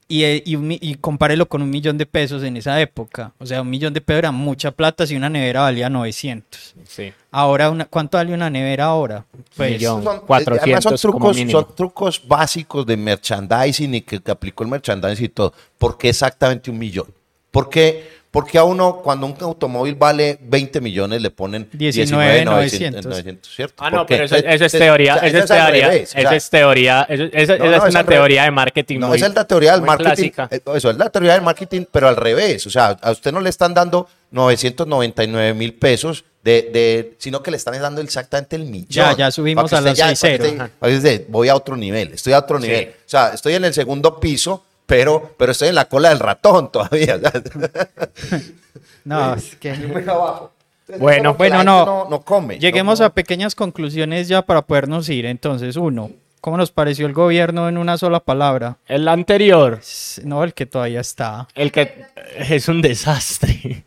Speaker 3: y, eh, y, y compárelo con un millón de pesos en esa época. O sea, un millón de pesos era mucha plata si una nevera valía 900.
Speaker 2: Sí.
Speaker 3: Ahora, una, ¿cuánto vale una nevera ahora? Pues,
Speaker 2: Millón.
Speaker 4: Son-
Speaker 2: 400
Speaker 4: además son
Speaker 2: como
Speaker 4: trucos,
Speaker 2: mínimo.
Speaker 4: son trucos básicos de merchandising y que, que aplicó el merchandising y todo. ¿Por qué exactamente un millón? ¿Por qué? Porque a uno, cuando un automóvil vale 20 millones, le ponen
Speaker 3: 19,900.
Speaker 4: 19,900, ¿cierto?
Speaker 2: Ah, no, pero eso, eso es teoría,
Speaker 4: o sea,
Speaker 2: eso es
Speaker 4: al
Speaker 2: teoría, eso es teoría, esa es una teoría de marketing
Speaker 4: No,
Speaker 2: muy,
Speaker 4: esa es la teoría del marketing.
Speaker 2: clásica.
Speaker 4: eh, Eso es la teoría del marketing, pero al revés. O sea, a usted no le están dando 999 mil pesos, de, de, sino que le están dando exactamente el millón.
Speaker 3: Ya, ya subimos a
Speaker 4: usted
Speaker 3: las
Speaker 4: ya- para que
Speaker 3: 6-0.
Speaker 4: usted- para que usted, Voy a otro nivel, estoy a otro
Speaker 2: Sí.
Speaker 4: nivel. O sea, estoy en el segundo piso, pero, pero estoy en la cola del ratón todavía.
Speaker 3: no, es que...
Speaker 2: Bueno,
Speaker 4: que la
Speaker 3: bueno, no.
Speaker 4: gente no come.
Speaker 3: Lleguemos
Speaker 4: no-
Speaker 3: a pequeñas conclusiones ya para podernos ir. Entonces, uno, ¿cómo nos pareció el gobierno en una sola palabra?
Speaker 2: El anterior,
Speaker 3: No, el que todavía está.
Speaker 2: el que es un desastre.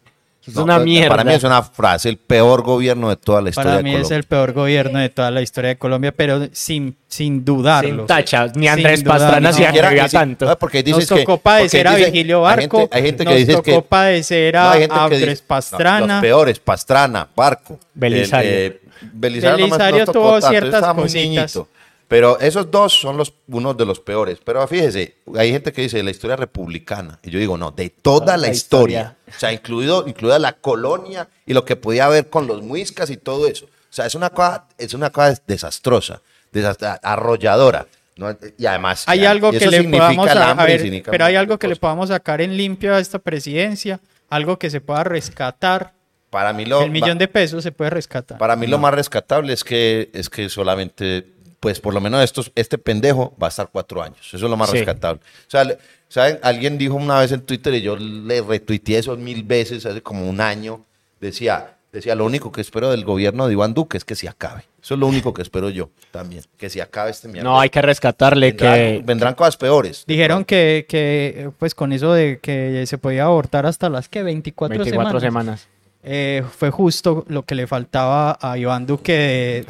Speaker 2: Es
Speaker 4: no,
Speaker 2: una mierda.
Speaker 4: Para mí es una frase, el peor gobierno de toda la historia
Speaker 3: Para
Speaker 4: de
Speaker 3: mí
Speaker 4: Colombia.
Speaker 3: es el peor gobierno de toda la historia de Colombia, pero sin, sin dudarlo.
Speaker 2: Sin tacha, ni Andrés. Pastrana se atrevía tanto.
Speaker 4: no, porque dices
Speaker 3: Nos
Speaker 4: que-
Speaker 3: tocó padecer
Speaker 4: porque
Speaker 3: a Vigilio
Speaker 4: hay
Speaker 3: Barco,
Speaker 4: gente- hay gente que
Speaker 3: nos
Speaker 4: dice
Speaker 3: tocó
Speaker 4: que-
Speaker 3: padecer
Speaker 4: No,
Speaker 3: a
Speaker 4: hay gente que
Speaker 3: Andrés
Speaker 4: dice- no,
Speaker 3: Pastrana.
Speaker 4: los peores, Pastrana, Barco.
Speaker 2: Belisario.
Speaker 4: El, eh, Belisario,
Speaker 3: Belisario
Speaker 4: no tocó
Speaker 3: tuvo
Speaker 4: tanto,
Speaker 3: ciertas cositas.
Speaker 4: niñito. Pero esos dos son los unos de los peores. Pero fíjese, hay gente que dice la historia republicana. Y yo digo, no, de toda la,
Speaker 2: la
Speaker 4: historia.
Speaker 2: historia.
Speaker 4: O sea, incluido, incluida la colonia y lo que podía haber con los muiscas y todo eso. O sea, es una cosa, es una cosa desastrosa, desastra- arrolladora. ¿no? Y además.
Speaker 3: Hay
Speaker 4: y
Speaker 3: algo que le
Speaker 4: significa
Speaker 3: podamos
Speaker 4: el
Speaker 3: a, ver, pero hay algo que le podamos sacar en limpio a esta presidencia, algo que se pueda rescatar.
Speaker 4: Para mí lo,
Speaker 3: el millón de pesos se puede rescatar.
Speaker 4: Para mí lo más rescatable es que, es que solamente pues por lo menos estos, este pendejo va a estar cuatro años. Eso es lo más
Speaker 2: Sí.
Speaker 4: rescatable. O sea, ¿saben? Alguien dijo una vez en Twitter y yo le retuiteé eso mil veces hace como un año. Decía, decía, lo único que espero del gobierno de Iván Duque es que se acabe. Eso es lo único que espero yo también, que se acabe este mierda.
Speaker 2: No, hay que rescatarle
Speaker 4: vendrán,
Speaker 2: que...
Speaker 4: vendrán cosas peores.
Speaker 3: Dijeron que, que, pues con eso de que se podía abortar hasta las que 24,
Speaker 2: 24
Speaker 3: semanas.
Speaker 2: semanas.
Speaker 3: Eh, fue justo lo que le faltaba a Iván Duque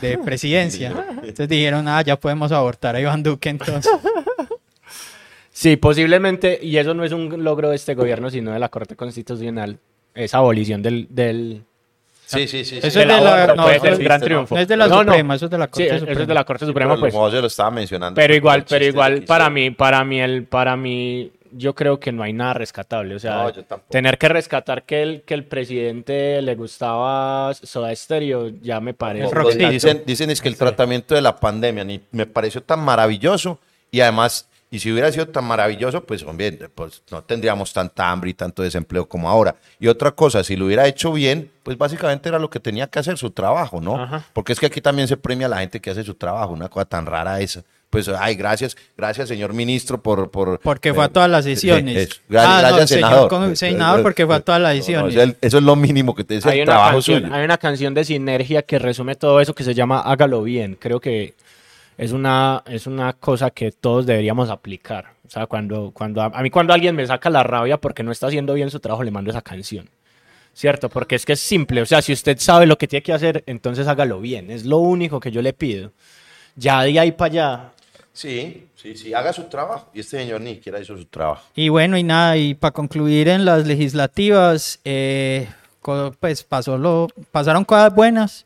Speaker 3: de, de presidencia. Entonces dijeron, ah, ya podemos abortar a Iván Duque entonces.
Speaker 2: Sí, posiblemente, y eso no es un logro de este gobierno, sino de la Corte Constitucional, esa abolición del... del
Speaker 4: Sí, sí, sí.
Speaker 3: Eso
Speaker 4: sí.
Speaker 3: es de la- no,
Speaker 2: puede
Speaker 3: eso
Speaker 2: ser
Speaker 3: es-
Speaker 2: un gran triunfo.
Speaker 3: no es de la Suprema, eso es de la Corte
Speaker 2: sí, eso
Speaker 3: Suprema.
Speaker 2: es de la Corte Suprema,
Speaker 4: Pero
Speaker 2: pues.
Speaker 4: José lo estaba mencionando.
Speaker 2: Pero igual, pero igual, para mí, para mí, el, para mí, yo creo que no hay nada rescatable. O sea,
Speaker 4: No,
Speaker 2: tener que rescatar que el, que el presidente le gustaba Soda Stereo, ya me parece.
Speaker 4: Dicen, dicen es que el tratamiento de la pandemia ni me pareció tan maravilloso y además, y si hubiera sido tan maravilloso, pues hombre, pues no tendríamos tanta hambre y tanto desempleo como ahora. Y otra cosa, si lo hubiera hecho bien, pues básicamente era lo que tenía que hacer, su trabajo, ¿no?
Speaker 2: Ajá.
Speaker 4: Porque es que aquí también se premia a la gente que hace su trabajo, una cosa tan rara esa. Pues, ay, gracias, gracias, señor ministro, por... por
Speaker 3: Porque fue a todas las sesiones.
Speaker 4: Eh, eso. Gracias,
Speaker 3: Ah, no,
Speaker 4: gracias,
Speaker 3: señor
Speaker 4: senador.
Speaker 3: con- senador, porque fue a todas las
Speaker 4: No, no,
Speaker 3: sesiones.
Speaker 4: eso es el- eso es lo mínimo que te dice
Speaker 2: hay
Speaker 4: el
Speaker 2: una,
Speaker 4: trabajo
Speaker 2: canción,
Speaker 4: suyo.
Speaker 2: hay una canción de Sinergia que resume todo eso que se llama Hágalo bien. Creo que es una, es una cosa que todos deberíamos aplicar. O sea, cuando, cuando a, a mí cuando alguien me saca la rabia porque no está haciendo bien su trabajo, le mando esa canción. ¿Cierto? Porque es que es simple. O sea, si usted sabe lo que tiene que hacer, entonces hágalo bien. Es lo único que yo le pido. Ya de ahí para allá.
Speaker 4: Sí, sí, sí, haga su trabajo. Y este señor ni siquiera hizo su trabajo.
Speaker 3: Y bueno, y nada, y para concluir en las legislativas, eh, pues pasó lo, pasaron cosas buenas,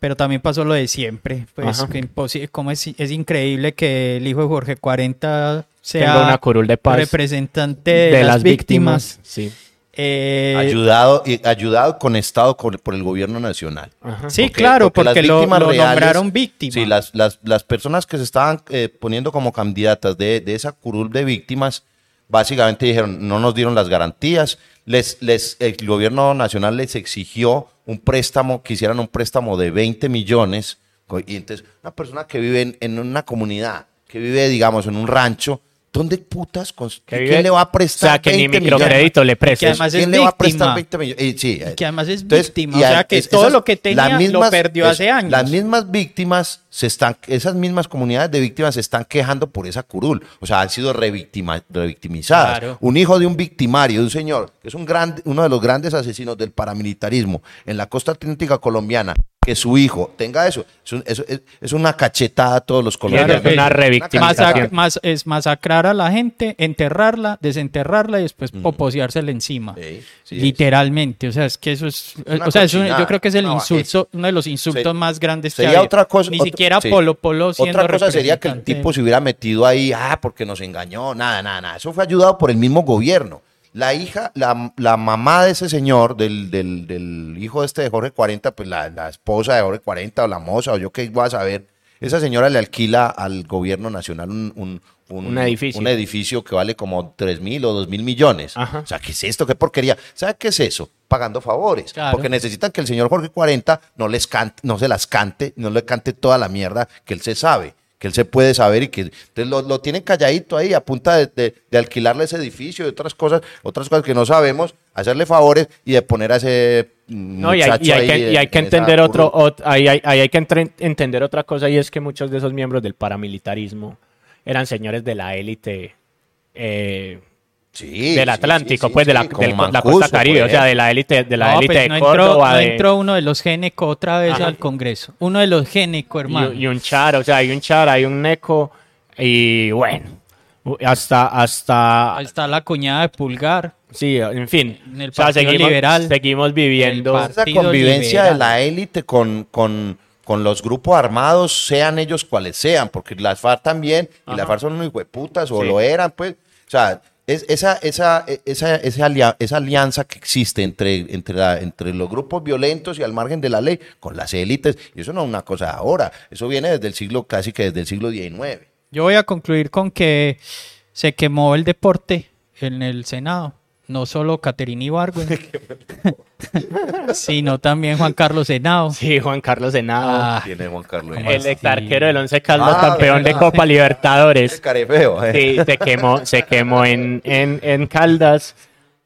Speaker 3: pero también pasó lo de siempre. Pues que como es, es increíble que el hijo de Jorge 40 sea
Speaker 2: una curul de paz
Speaker 3: representante de, las, víctimas.
Speaker 2: Sí.
Speaker 3: Eh,
Speaker 4: ayudado, y, ayudado con Estado con- por el gobierno nacional.
Speaker 2: Ajá.
Speaker 3: sí, claro, porque,
Speaker 4: las
Speaker 3: lo,
Speaker 4: víctimas
Speaker 3: lo
Speaker 4: reales-
Speaker 3: nombraron víctima.
Speaker 4: Sí, las, las, las personas que se estaban eh, poniendo como candidatas de, de esa curul de víctimas, básicamente dijeron, no nos dieron las garantías, les, les, el gobierno nacional les exigió un préstamo, que hicieran un préstamo de 20 millones, y entonces una persona que vive en, en una comunidad, que vive, digamos, en un rancho, ¿dónde putas? ¿Quién
Speaker 2: vive-
Speaker 4: le va a prestar
Speaker 2: O sea, que ni
Speaker 4: 20 millones?
Speaker 2: microcrédito le prestes.
Speaker 4: ¿Quién le va a prestar
Speaker 3: víctima.
Speaker 4: 20 millones? Eh, sí, eh,
Speaker 3: que además es
Speaker 4: entonces,
Speaker 3: víctima,
Speaker 4: y
Speaker 3: o sea que
Speaker 4: es-
Speaker 3: todo
Speaker 4: esas-
Speaker 3: lo que tenía
Speaker 4: las
Speaker 3: lo perdió
Speaker 4: es-
Speaker 3: hace años.
Speaker 4: Las mismas víctimas se están, esas mismas comunidades de víctimas se están quejando por esa curul. O sea, han sido revictima- revictimizadas.
Speaker 3: Claro.
Speaker 4: Un hijo de un victimario, de un señor, que es un gran, uno de los grandes asesinos del paramilitarismo en la costa atlántica colombiana, que su hijo tenga eso, es, un- eso es- es una cachetada a todos los
Speaker 2: Claro,
Speaker 4: colombianos.
Speaker 2: es una revictimización.
Speaker 3: Mas- es masacrar a la gente, enterrarla, desenterrarla y después poposeársela encima.
Speaker 4: Sí, sí,
Speaker 3: Literalmente, o sea, es que eso es, o sea, es un- yo creo que es el insulto, uno de los insultos
Speaker 4: Sería-
Speaker 3: más grandes que
Speaker 4: Sería
Speaker 3: hay.
Speaker 4: otra cosa.
Speaker 3: Ni
Speaker 4: otra-
Speaker 3: siquiera
Speaker 4: sí.
Speaker 3: Polo Polo siendo
Speaker 4: Otra cosa sería que el tipo se hubiera metido ahí, ah, porque nos engañó, nada, nada, nada. Eso fue ayudado por el mismo gobierno. La hija, la, la mamá de ese señor, del, del, del hijo este de Jorge 40, pues la, la esposa de Jorge 40 o la moza o yo qué voy a saber, esa señora le alquila al gobierno nacional un, un,
Speaker 2: Un edificio.
Speaker 4: un edificio que vale como 3 mil o 2 mil millones.
Speaker 2: Ajá.
Speaker 4: O sea, ¿qué es esto? ¿Qué porquería? ¿Sabe qué es eso? Pagando favores.
Speaker 3: Claro.
Speaker 4: Porque necesitan que el señor Jorge 40 no les cante, no se las cante, no le cante toda la mierda que él se sabe, que él se puede saber y que entonces lo, lo tienen calladito ahí a punta de, de- de alquilarle ese edificio y otras cosas, otras cosas que no sabemos, hacerle favores y de poner a ese
Speaker 2: No, y hay, y hay que, y hay que entender otro, ahí hay, ahí hay que entre- entender otra cosa y es que muchos de esos miembros del paramilitarismo eran señores de la élite eh,
Speaker 4: Sí,
Speaker 2: del Atlántico,
Speaker 4: sí,
Speaker 2: pues
Speaker 4: sí,
Speaker 2: de la, del- la
Speaker 4: Mancuso,
Speaker 2: costa caribe, o sea, de la élite de la
Speaker 3: No,
Speaker 2: élite
Speaker 3: pues
Speaker 2: de
Speaker 3: no entró,
Speaker 2: Córdoba,
Speaker 3: no
Speaker 2: de-
Speaker 3: entró uno de los Géneco otra vez
Speaker 2: Ajá.
Speaker 3: al Congreso. Uno de los Géneco, hermano.
Speaker 2: y, y un char, o sea, hay un char, hay un neco y bueno, hasta hasta
Speaker 3: está la cuñada de Pulgar.
Speaker 2: sí, en fin,
Speaker 3: En el
Speaker 2: o sea,
Speaker 3: Partido
Speaker 2: seguimos,
Speaker 3: Liberal.
Speaker 2: seguimos viviendo
Speaker 4: esa convivencia
Speaker 3: liberal.
Speaker 4: de la élite con, con, con los grupos armados, sean ellos cuales sean, porque las FARC también, y las FARC son unos hijueputas, o
Speaker 2: Sí.
Speaker 4: lo eran, pues. O sea, es, esa, esa, esa, esa, esa alianza que existe entre, entre, la- entre los grupos violentos y al margen de la ley con las élites, y eso no es una cosa ahora, eso viene desde el siglo, casi que desde el siglo XIX.
Speaker 3: Yo voy a concluir con que se quemó el deporte en el Senado. No solo Caterina Ibargüen, sino también Juan Carlos Henao.
Speaker 2: Sí, Juan Carlos Senado.
Speaker 3: Ah,
Speaker 4: Tiene Juan Carlos.
Speaker 3: ¿Cómo
Speaker 2: el ex arquero del Once Caldas,
Speaker 4: Ah,
Speaker 2: campeón de
Speaker 4: verdad.
Speaker 2: Copa Libertadores.
Speaker 4: Ese carefeo, eh.
Speaker 2: Sí, se quemó, se quemó en, en, en Caldas.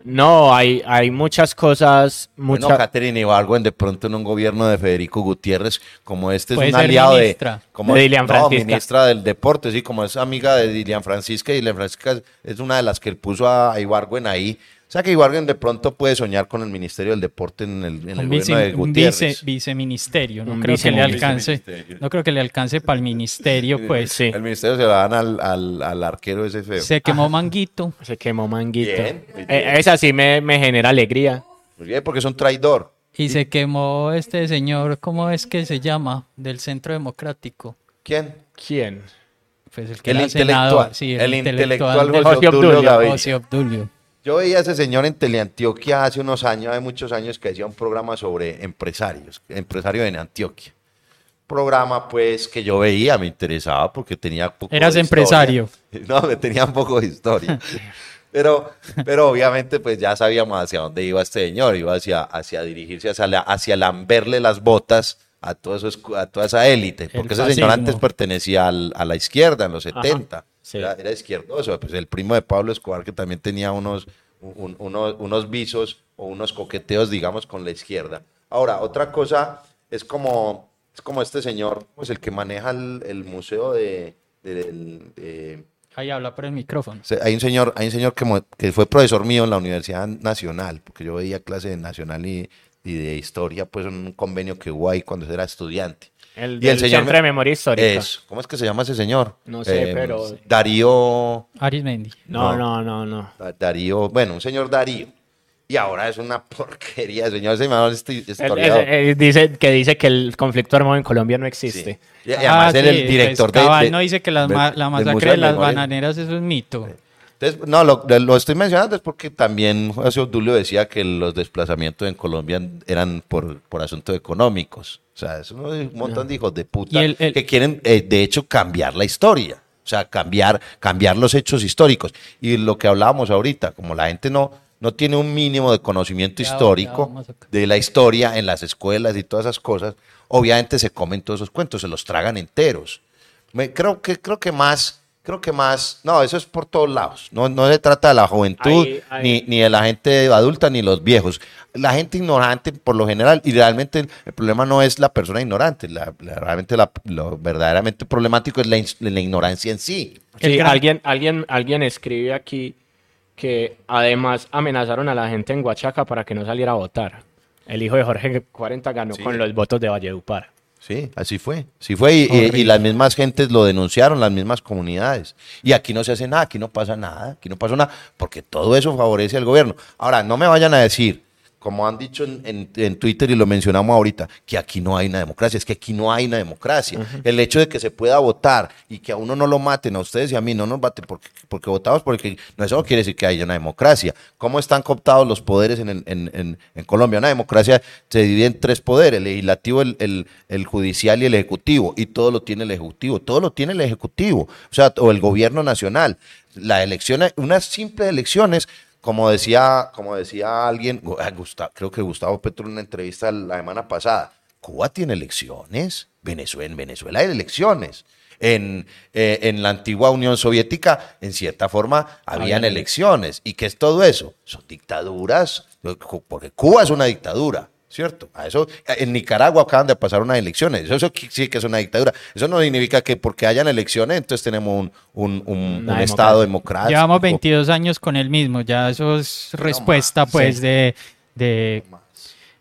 Speaker 2: No, hay, hay muchas cosas,
Speaker 4: Bueno,
Speaker 2: muchas...
Speaker 4: Catherine Ibargüen, de pronto en un gobierno de Federico Gutiérrez, como este es un aliado
Speaker 3: ministra.
Speaker 4: de... Como,
Speaker 2: De Dilian
Speaker 4: no,
Speaker 2: Francisca.
Speaker 4: ministra del deporte, sí, como es amiga de Dilian Francisca, y Dilian Francisca es- una de las que él puso a, a Ibargüen ahí. O sea que Ibargüen de pronto puede soñar con el Ministerio del Deporte en el, en el
Speaker 3: un,
Speaker 4: gobierno de
Speaker 3: un
Speaker 4: Gutiérrez.
Speaker 3: vice- viceministerio. No
Speaker 2: Un
Speaker 3: creo que le alcance. No creo que le alcance para el ministerio, pues.
Speaker 2: Sí.
Speaker 4: El ministerio se lo dan al, al, al arquero ese feo.
Speaker 3: Se quemó Manguito.
Speaker 2: Se quemó Manguito.
Speaker 4: Bien, muy bien.
Speaker 2: Eh, esa sí me, me genera alegría.
Speaker 4: Muy bien, porque es un traidor.
Speaker 3: Y se quemó este señor, ¿cómo es que se llama? Del Centro Democrático.
Speaker 4: ¿Quién?
Speaker 2: ¿Quién?
Speaker 3: Pues el que
Speaker 4: El
Speaker 3: era
Speaker 4: intelectual.
Speaker 3: senador. Sí,
Speaker 4: el,
Speaker 3: el,
Speaker 4: intelectual
Speaker 3: de
Speaker 4: José Obdulio.
Speaker 3: José Obdulio.
Speaker 4: Yo veía a ese señor en Teleantioquia hace unos años, hace muchos años, que hacía un programa sobre empresarios, empresario en Antioquia. Programa, pues, que yo veía, me interesaba porque tenía poco
Speaker 3: Eras
Speaker 4: de historia.
Speaker 3: empresario.
Speaker 4: No, me tenía un poco de historia. Pero, pero obviamente, pues ya sabíamos hacia dónde iba este señor, iba hacia, hacia dirigirse, hacia, la- hacia lamberle las botas a, todos esos, a toda esa élite, porque ese señor antes pertenecía al- a la izquierda en los 70,
Speaker 2: sí.
Speaker 4: era, era izquierdoso, pues el primo de Pablo Escobar que también tenía unos, un- unos, unos visos o unos coqueteos, digamos, con la izquierda. Ahora, otra cosa es como, es como este señor, pues el que maneja el, el museo de- de
Speaker 3: Ahí habla por el micrófono.
Speaker 4: Hay un señor, hay un señor que, que fue profesor mío en la Universidad Nacional, porque yo veía clase de Nacional y, y de Historia, pues en un convenio que hubo ahí cuando era estudiante.
Speaker 2: El,
Speaker 4: Y el señor
Speaker 2: Centro
Speaker 4: me-
Speaker 2: de Memoria Histórica.
Speaker 4: Eso. ¿Cómo es que se llama ese señor?
Speaker 2: No sé, pero-
Speaker 4: Darío,
Speaker 3: Arismendi.
Speaker 2: No,
Speaker 4: No.
Speaker 2: no, no, no.
Speaker 4: Da- Darío, bueno, un señor Darío. Y ahora es una porquería, el señor ese este
Speaker 2: dice, que dice que el conflicto armado en Colombia no
Speaker 4: Sí.
Speaker 2: existe.
Speaker 4: Y, y además
Speaker 3: Ah,
Speaker 4: él es
Speaker 3: sí,
Speaker 4: el director
Speaker 3: pues,
Speaker 4: de,
Speaker 3: Cabal
Speaker 4: de-
Speaker 3: no dice que las ma- la masacre
Speaker 4: Museo
Speaker 3: de las bananeras es un mito.
Speaker 4: Entonces, no, lo, lo estoy mencionando es porque también José Obdulio decía que los desplazamientos en Colombia eran por, por asuntos económicos. O sea, es un montón de hijos de puta
Speaker 3: Y el- el-
Speaker 4: que quieren, eh, de hecho, cambiar la historia. O sea, cambiar, cambiar los hechos históricos. Y lo que hablábamos ahorita, como la gente no, no tiene un mínimo de conocimiento
Speaker 3: Ya,
Speaker 4: histórico
Speaker 3: ya
Speaker 4: de la historia en las escuelas y todas esas cosas, obviamente se comen todos esos cuentos, se los tragan enteros. Me, creo que creo que más creo que más no eso es por todos lados no, no se trata de la juventud
Speaker 2: Ahí- ahí-
Speaker 4: Ni, ni de la gente adulta ni los viejos la gente ignorante por lo general y realmente el, el problema no es la persona ignorante la, la- realmente la- lo verdaderamente problemático es la, la ignorancia en sí
Speaker 2: alguien, alguien, alguien escribe aquí que además amenazaron a la gente en Huachaca para que no saliera a votar. El hijo de Jorge 40 ganó
Speaker 4: Sí.
Speaker 2: con los votos de Valledupar.
Speaker 4: Sí, así fue. Sí fue y, y- y las mismas gentes lo denunciaron, las mismas comunidades. Y aquí no se hace nada, aquí no pasa nada, aquí no pasa nada, porque todo eso favorece al gobierno. Ahora, no me vayan a decir, como han dicho en, en- en Twitter y lo mencionamos ahorita, que aquí no hay una democracia. Es que aquí no hay una democracia. El hecho de que se pueda votar y que a uno no lo maten, a ustedes y a mí no nos maten porque, porque votamos, porque no, eso no quiere decir que haya una democracia. ¿Cómo están cooptados los poderes en, Colombia? Una democracia se divide en tres poderes, el legislativo, el, el- el judicial y el ejecutivo. Y todo lo tiene el ejecutivo, todo lo tiene el ejecutivo, o sea, o el gobierno nacional. La elección, unas simples elecciones como decía, como decía alguien, Gu- ah, creo que Gustavo Petro en una entrevista la semana pasada, Cuba tiene elecciones, Venezuela, en Venezuela hay elecciones. En, eh, en la antigua Unión Soviética, en cierta forma, habían elecciones. ¿Y qué es todo eso? Son dictaduras, porque Cuba es una dictadura, ¿cierto? A eso, en Nicaragua acaban de pasar unas elecciones, eso, eso sí que es una dictadura. Eso no significa que porque hayan elecciones, entonces tenemos un, un- Estado democrático.
Speaker 3: Llevamos 22 años con el mismo, ya eso es respuesta pues de, de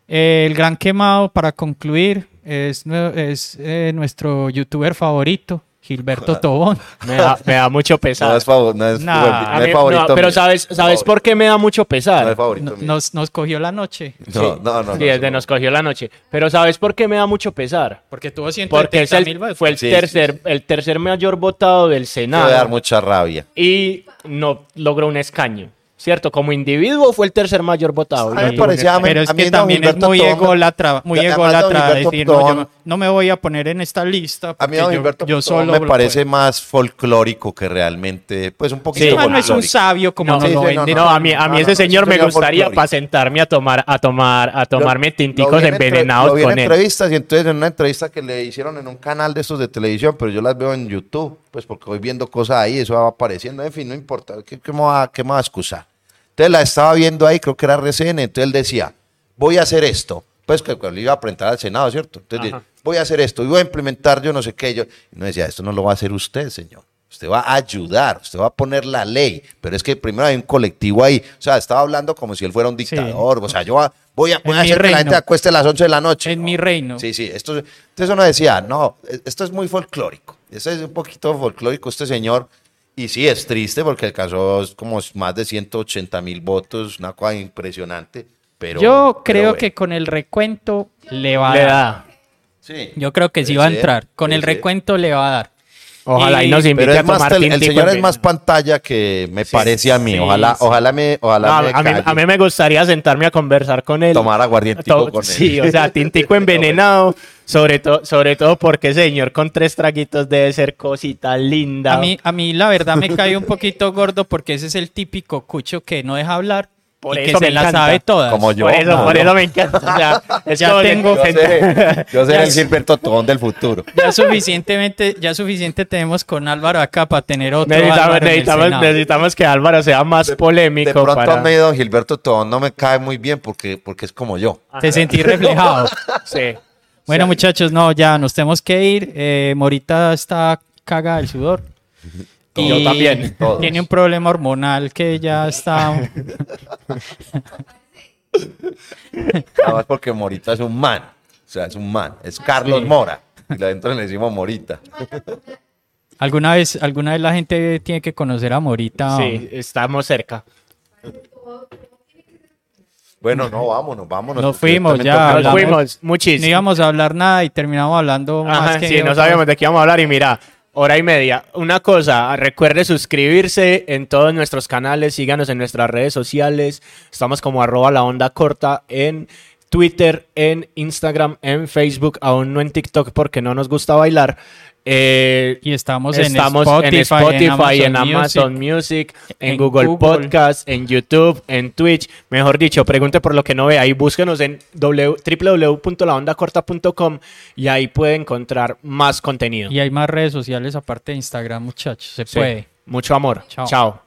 Speaker 3: Eh, el gran quemado para concluir es, es eh, nuestro youtuber favorito, Gilberto Tobón.
Speaker 2: Me da, me da mucho pesar.
Speaker 4: No es, favor, no es,
Speaker 3: Nah,
Speaker 4: no es
Speaker 2: mí-
Speaker 4: favorito.
Speaker 2: no, pero
Speaker 4: mío.
Speaker 2: ¿sabes, ¿sabes por qué me da mucho pesar?
Speaker 4: No es favorito. Mío.
Speaker 3: nos, nos cogió la noche
Speaker 4: No,
Speaker 2: Sí.
Speaker 4: no, no.
Speaker 2: Sí,
Speaker 4: no,
Speaker 2: desde
Speaker 4: no.
Speaker 2: nos cogió la noche. Pero ¿sabes por qué me da mucho pesar?
Speaker 3: porque tuvo 170
Speaker 2: Porque es el-
Speaker 3: mil votos.
Speaker 2: fue el,
Speaker 4: Sí, sí,
Speaker 2: tercer, el tercer mayor votado del
Speaker 4: Te va a dar
Speaker 2: Senado
Speaker 4: mucha rabia.
Speaker 2: y no logró un escaño. ¿Cierto? Como individuo fue el tercer mayor votado.
Speaker 4: A mí me
Speaker 2: No
Speaker 4: parecía-
Speaker 2: ni-
Speaker 3: Pero es
Speaker 4: a mí
Speaker 3: que también es muy ególatra, muy ególatra decir, no, yo no, no me voy a poner en esta lista.
Speaker 4: A mí
Speaker 3: yo- yo, solo
Speaker 4: me parece
Speaker 3: puedo".
Speaker 4: más folclórico que realmente, pues un poquito
Speaker 2: Sí.
Speaker 3: Ese man no es un
Speaker 4: folclórico.
Speaker 3: sabio como
Speaker 2: No,
Speaker 3: nos
Speaker 4: sí,
Speaker 3: lo
Speaker 4: sí, no.
Speaker 2: No, a mí, a mí
Speaker 4: No,
Speaker 2: ese
Speaker 4: no,
Speaker 2: señor me gustaría
Speaker 4: folclórico.
Speaker 2: para sentarme a tomar, a tomar, a tomarme tinticos envenenados con él.
Speaker 4: entrevistas y entonces en una entrevista que le hicieron en un canal de estos de televisión, pero yo las veo en YouTube, pues porque voy viendo cosas ahí, eso va apareciendo, en fin, no importa, ¿qué, qué me, va, qué me va a excusar? Entonces la estaba viendo ahí, creo que era RCN, entonces él decía, voy a hacer esto, pues que cuando iba a presentar al Senado, ¿cierto? Entonces
Speaker 2: Ajá.
Speaker 4: voy a hacer esto y voy a implementar yo no sé qué, yo, y no decía, esto no lo va a hacer usted, señor. Usted va a ayudar, usted va a poner la ley, pero es que primero hay un colectivo ahí. O sea, estaba hablando como si él fuera un dictador. O sea, yo va- voy a, voy a hacer que la gente acueste a las 11 de la noche.
Speaker 3: En mi reino.
Speaker 4: Sí, sí, esto, entonces uno decía, no, e- esto es muy folclórico. Eso es un poquito folclórico este señor. Y sí, es triste porque alcanzó como más de 180 mil votos, una cosa impresionante. Pero,
Speaker 3: Yo
Speaker 4: pero
Speaker 3: creo
Speaker 4: bueno.
Speaker 3: que con el recuento le va a
Speaker 2: Le
Speaker 3: dar.
Speaker 2: da.
Speaker 4: Sí.
Speaker 3: Yo creo que sí va a entrar. Con el
Speaker 4: ser.
Speaker 3: recuento le va a dar.
Speaker 2: Ojalá y,
Speaker 3: Y-
Speaker 2: nos invite
Speaker 4: Pero
Speaker 2: a tomar
Speaker 4: tel- el señor es más pantalla que me parece a mí.
Speaker 3: sí,
Speaker 4: ojalá,
Speaker 3: sí.
Speaker 4: ojalá me, ojalá
Speaker 2: No,
Speaker 4: me
Speaker 2: a, mí, a mí me gustaría sentarme a conversar con él.
Speaker 4: tomar aguardientico
Speaker 2: To-
Speaker 4: con él.
Speaker 2: Sí, o sea, tintico envenenado, sobre, todo sobre todo porque señor con tres traguitos debe ser cosita linda.
Speaker 3: A mí, a mí la verdad me cae un poquito gordo porque ese es el típico cucho que no deja hablar
Speaker 2: Por
Speaker 3: y que
Speaker 2: eso
Speaker 3: se
Speaker 2: me
Speaker 3: la
Speaker 2: encanta.
Speaker 3: sabe todas.
Speaker 4: Como yo.
Speaker 2: por eso,
Speaker 4: no,
Speaker 2: por
Speaker 4: no.
Speaker 2: eso me encanta. O sea,
Speaker 3: Ya tengo-
Speaker 4: Yo seré, yo seré el. Gilberto Tobón del futuro.
Speaker 3: Ya suficientemente, ya suficiente tenemos con Álvaro acá para tener otro
Speaker 2: necesitamos, necesitamos, necesitamos que Álvaro sea más polémico.
Speaker 4: De pronto
Speaker 2: para...
Speaker 4: a mí don Gilberto Tobón no me cae muy bien porque, porque es como yo.
Speaker 3: Te sentí reflejado.
Speaker 2: Sí.
Speaker 3: Bueno, muchachos, no, ya nos tenemos que ir. Eh, Morita está caga del sudor.
Speaker 2: Yo también.
Speaker 4: Todos.
Speaker 3: Tiene un problema hormonal que ya está.
Speaker 4: Nada más porque Morita es un man. O sea, es un man. Es Carlos Mora. Y adentro le decimos Morita.
Speaker 3: ¿Alguna vez, alguna vez la gente tiene que conocer a Morita.
Speaker 2: Sí, estamos cerca.
Speaker 4: Bueno, no, vámonos, vámonos.
Speaker 3: Nos fuimos, ya,
Speaker 4: que-
Speaker 2: Nos
Speaker 3: hablamos-
Speaker 2: fuimos muchísimo.
Speaker 3: No íbamos a hablar nada y terminamos hablando más
Speaker 2: Ajá,
Speaker 3: que
Speaker 2: sí, no sabíamos de qué íbamos a hablar y mira, hora y media. Una cosa, recuerde suscribirse en todos nuestros canales, síganos en nuestras redes sociales. Estamos como arroba la onda corta en Twitter, en Instagram, en Facebook, aún no en TikTok porque no nos gusta bailar. Eh,
Speaker 3: Y estamos,
Speaker 2: Estamos
Speaker 3: en Spotify,
Speaker 2: en Spotify, en
Speaker 3: Amazon Music.
Speaker 2: Music, en,
Speaker 3: en
Speaker 2: Google,
Speaker 3: Google.
Speaker 2: Podcast, en YouTube, en Twitch. Mejor dicho, pregunte por lo que no ve. Ahí búsquenos en www.laondacorta.com y ahí puede encontrar más contenido.
Speaker 3: Y hay más redes sociales aparte de Instagram, muchachos. Se
Speaker 2: Sí.
Speaker 3: puede.
Speaker 2: Mucho amor.
Speaker 3: Chao.
Speaker 2: Chao.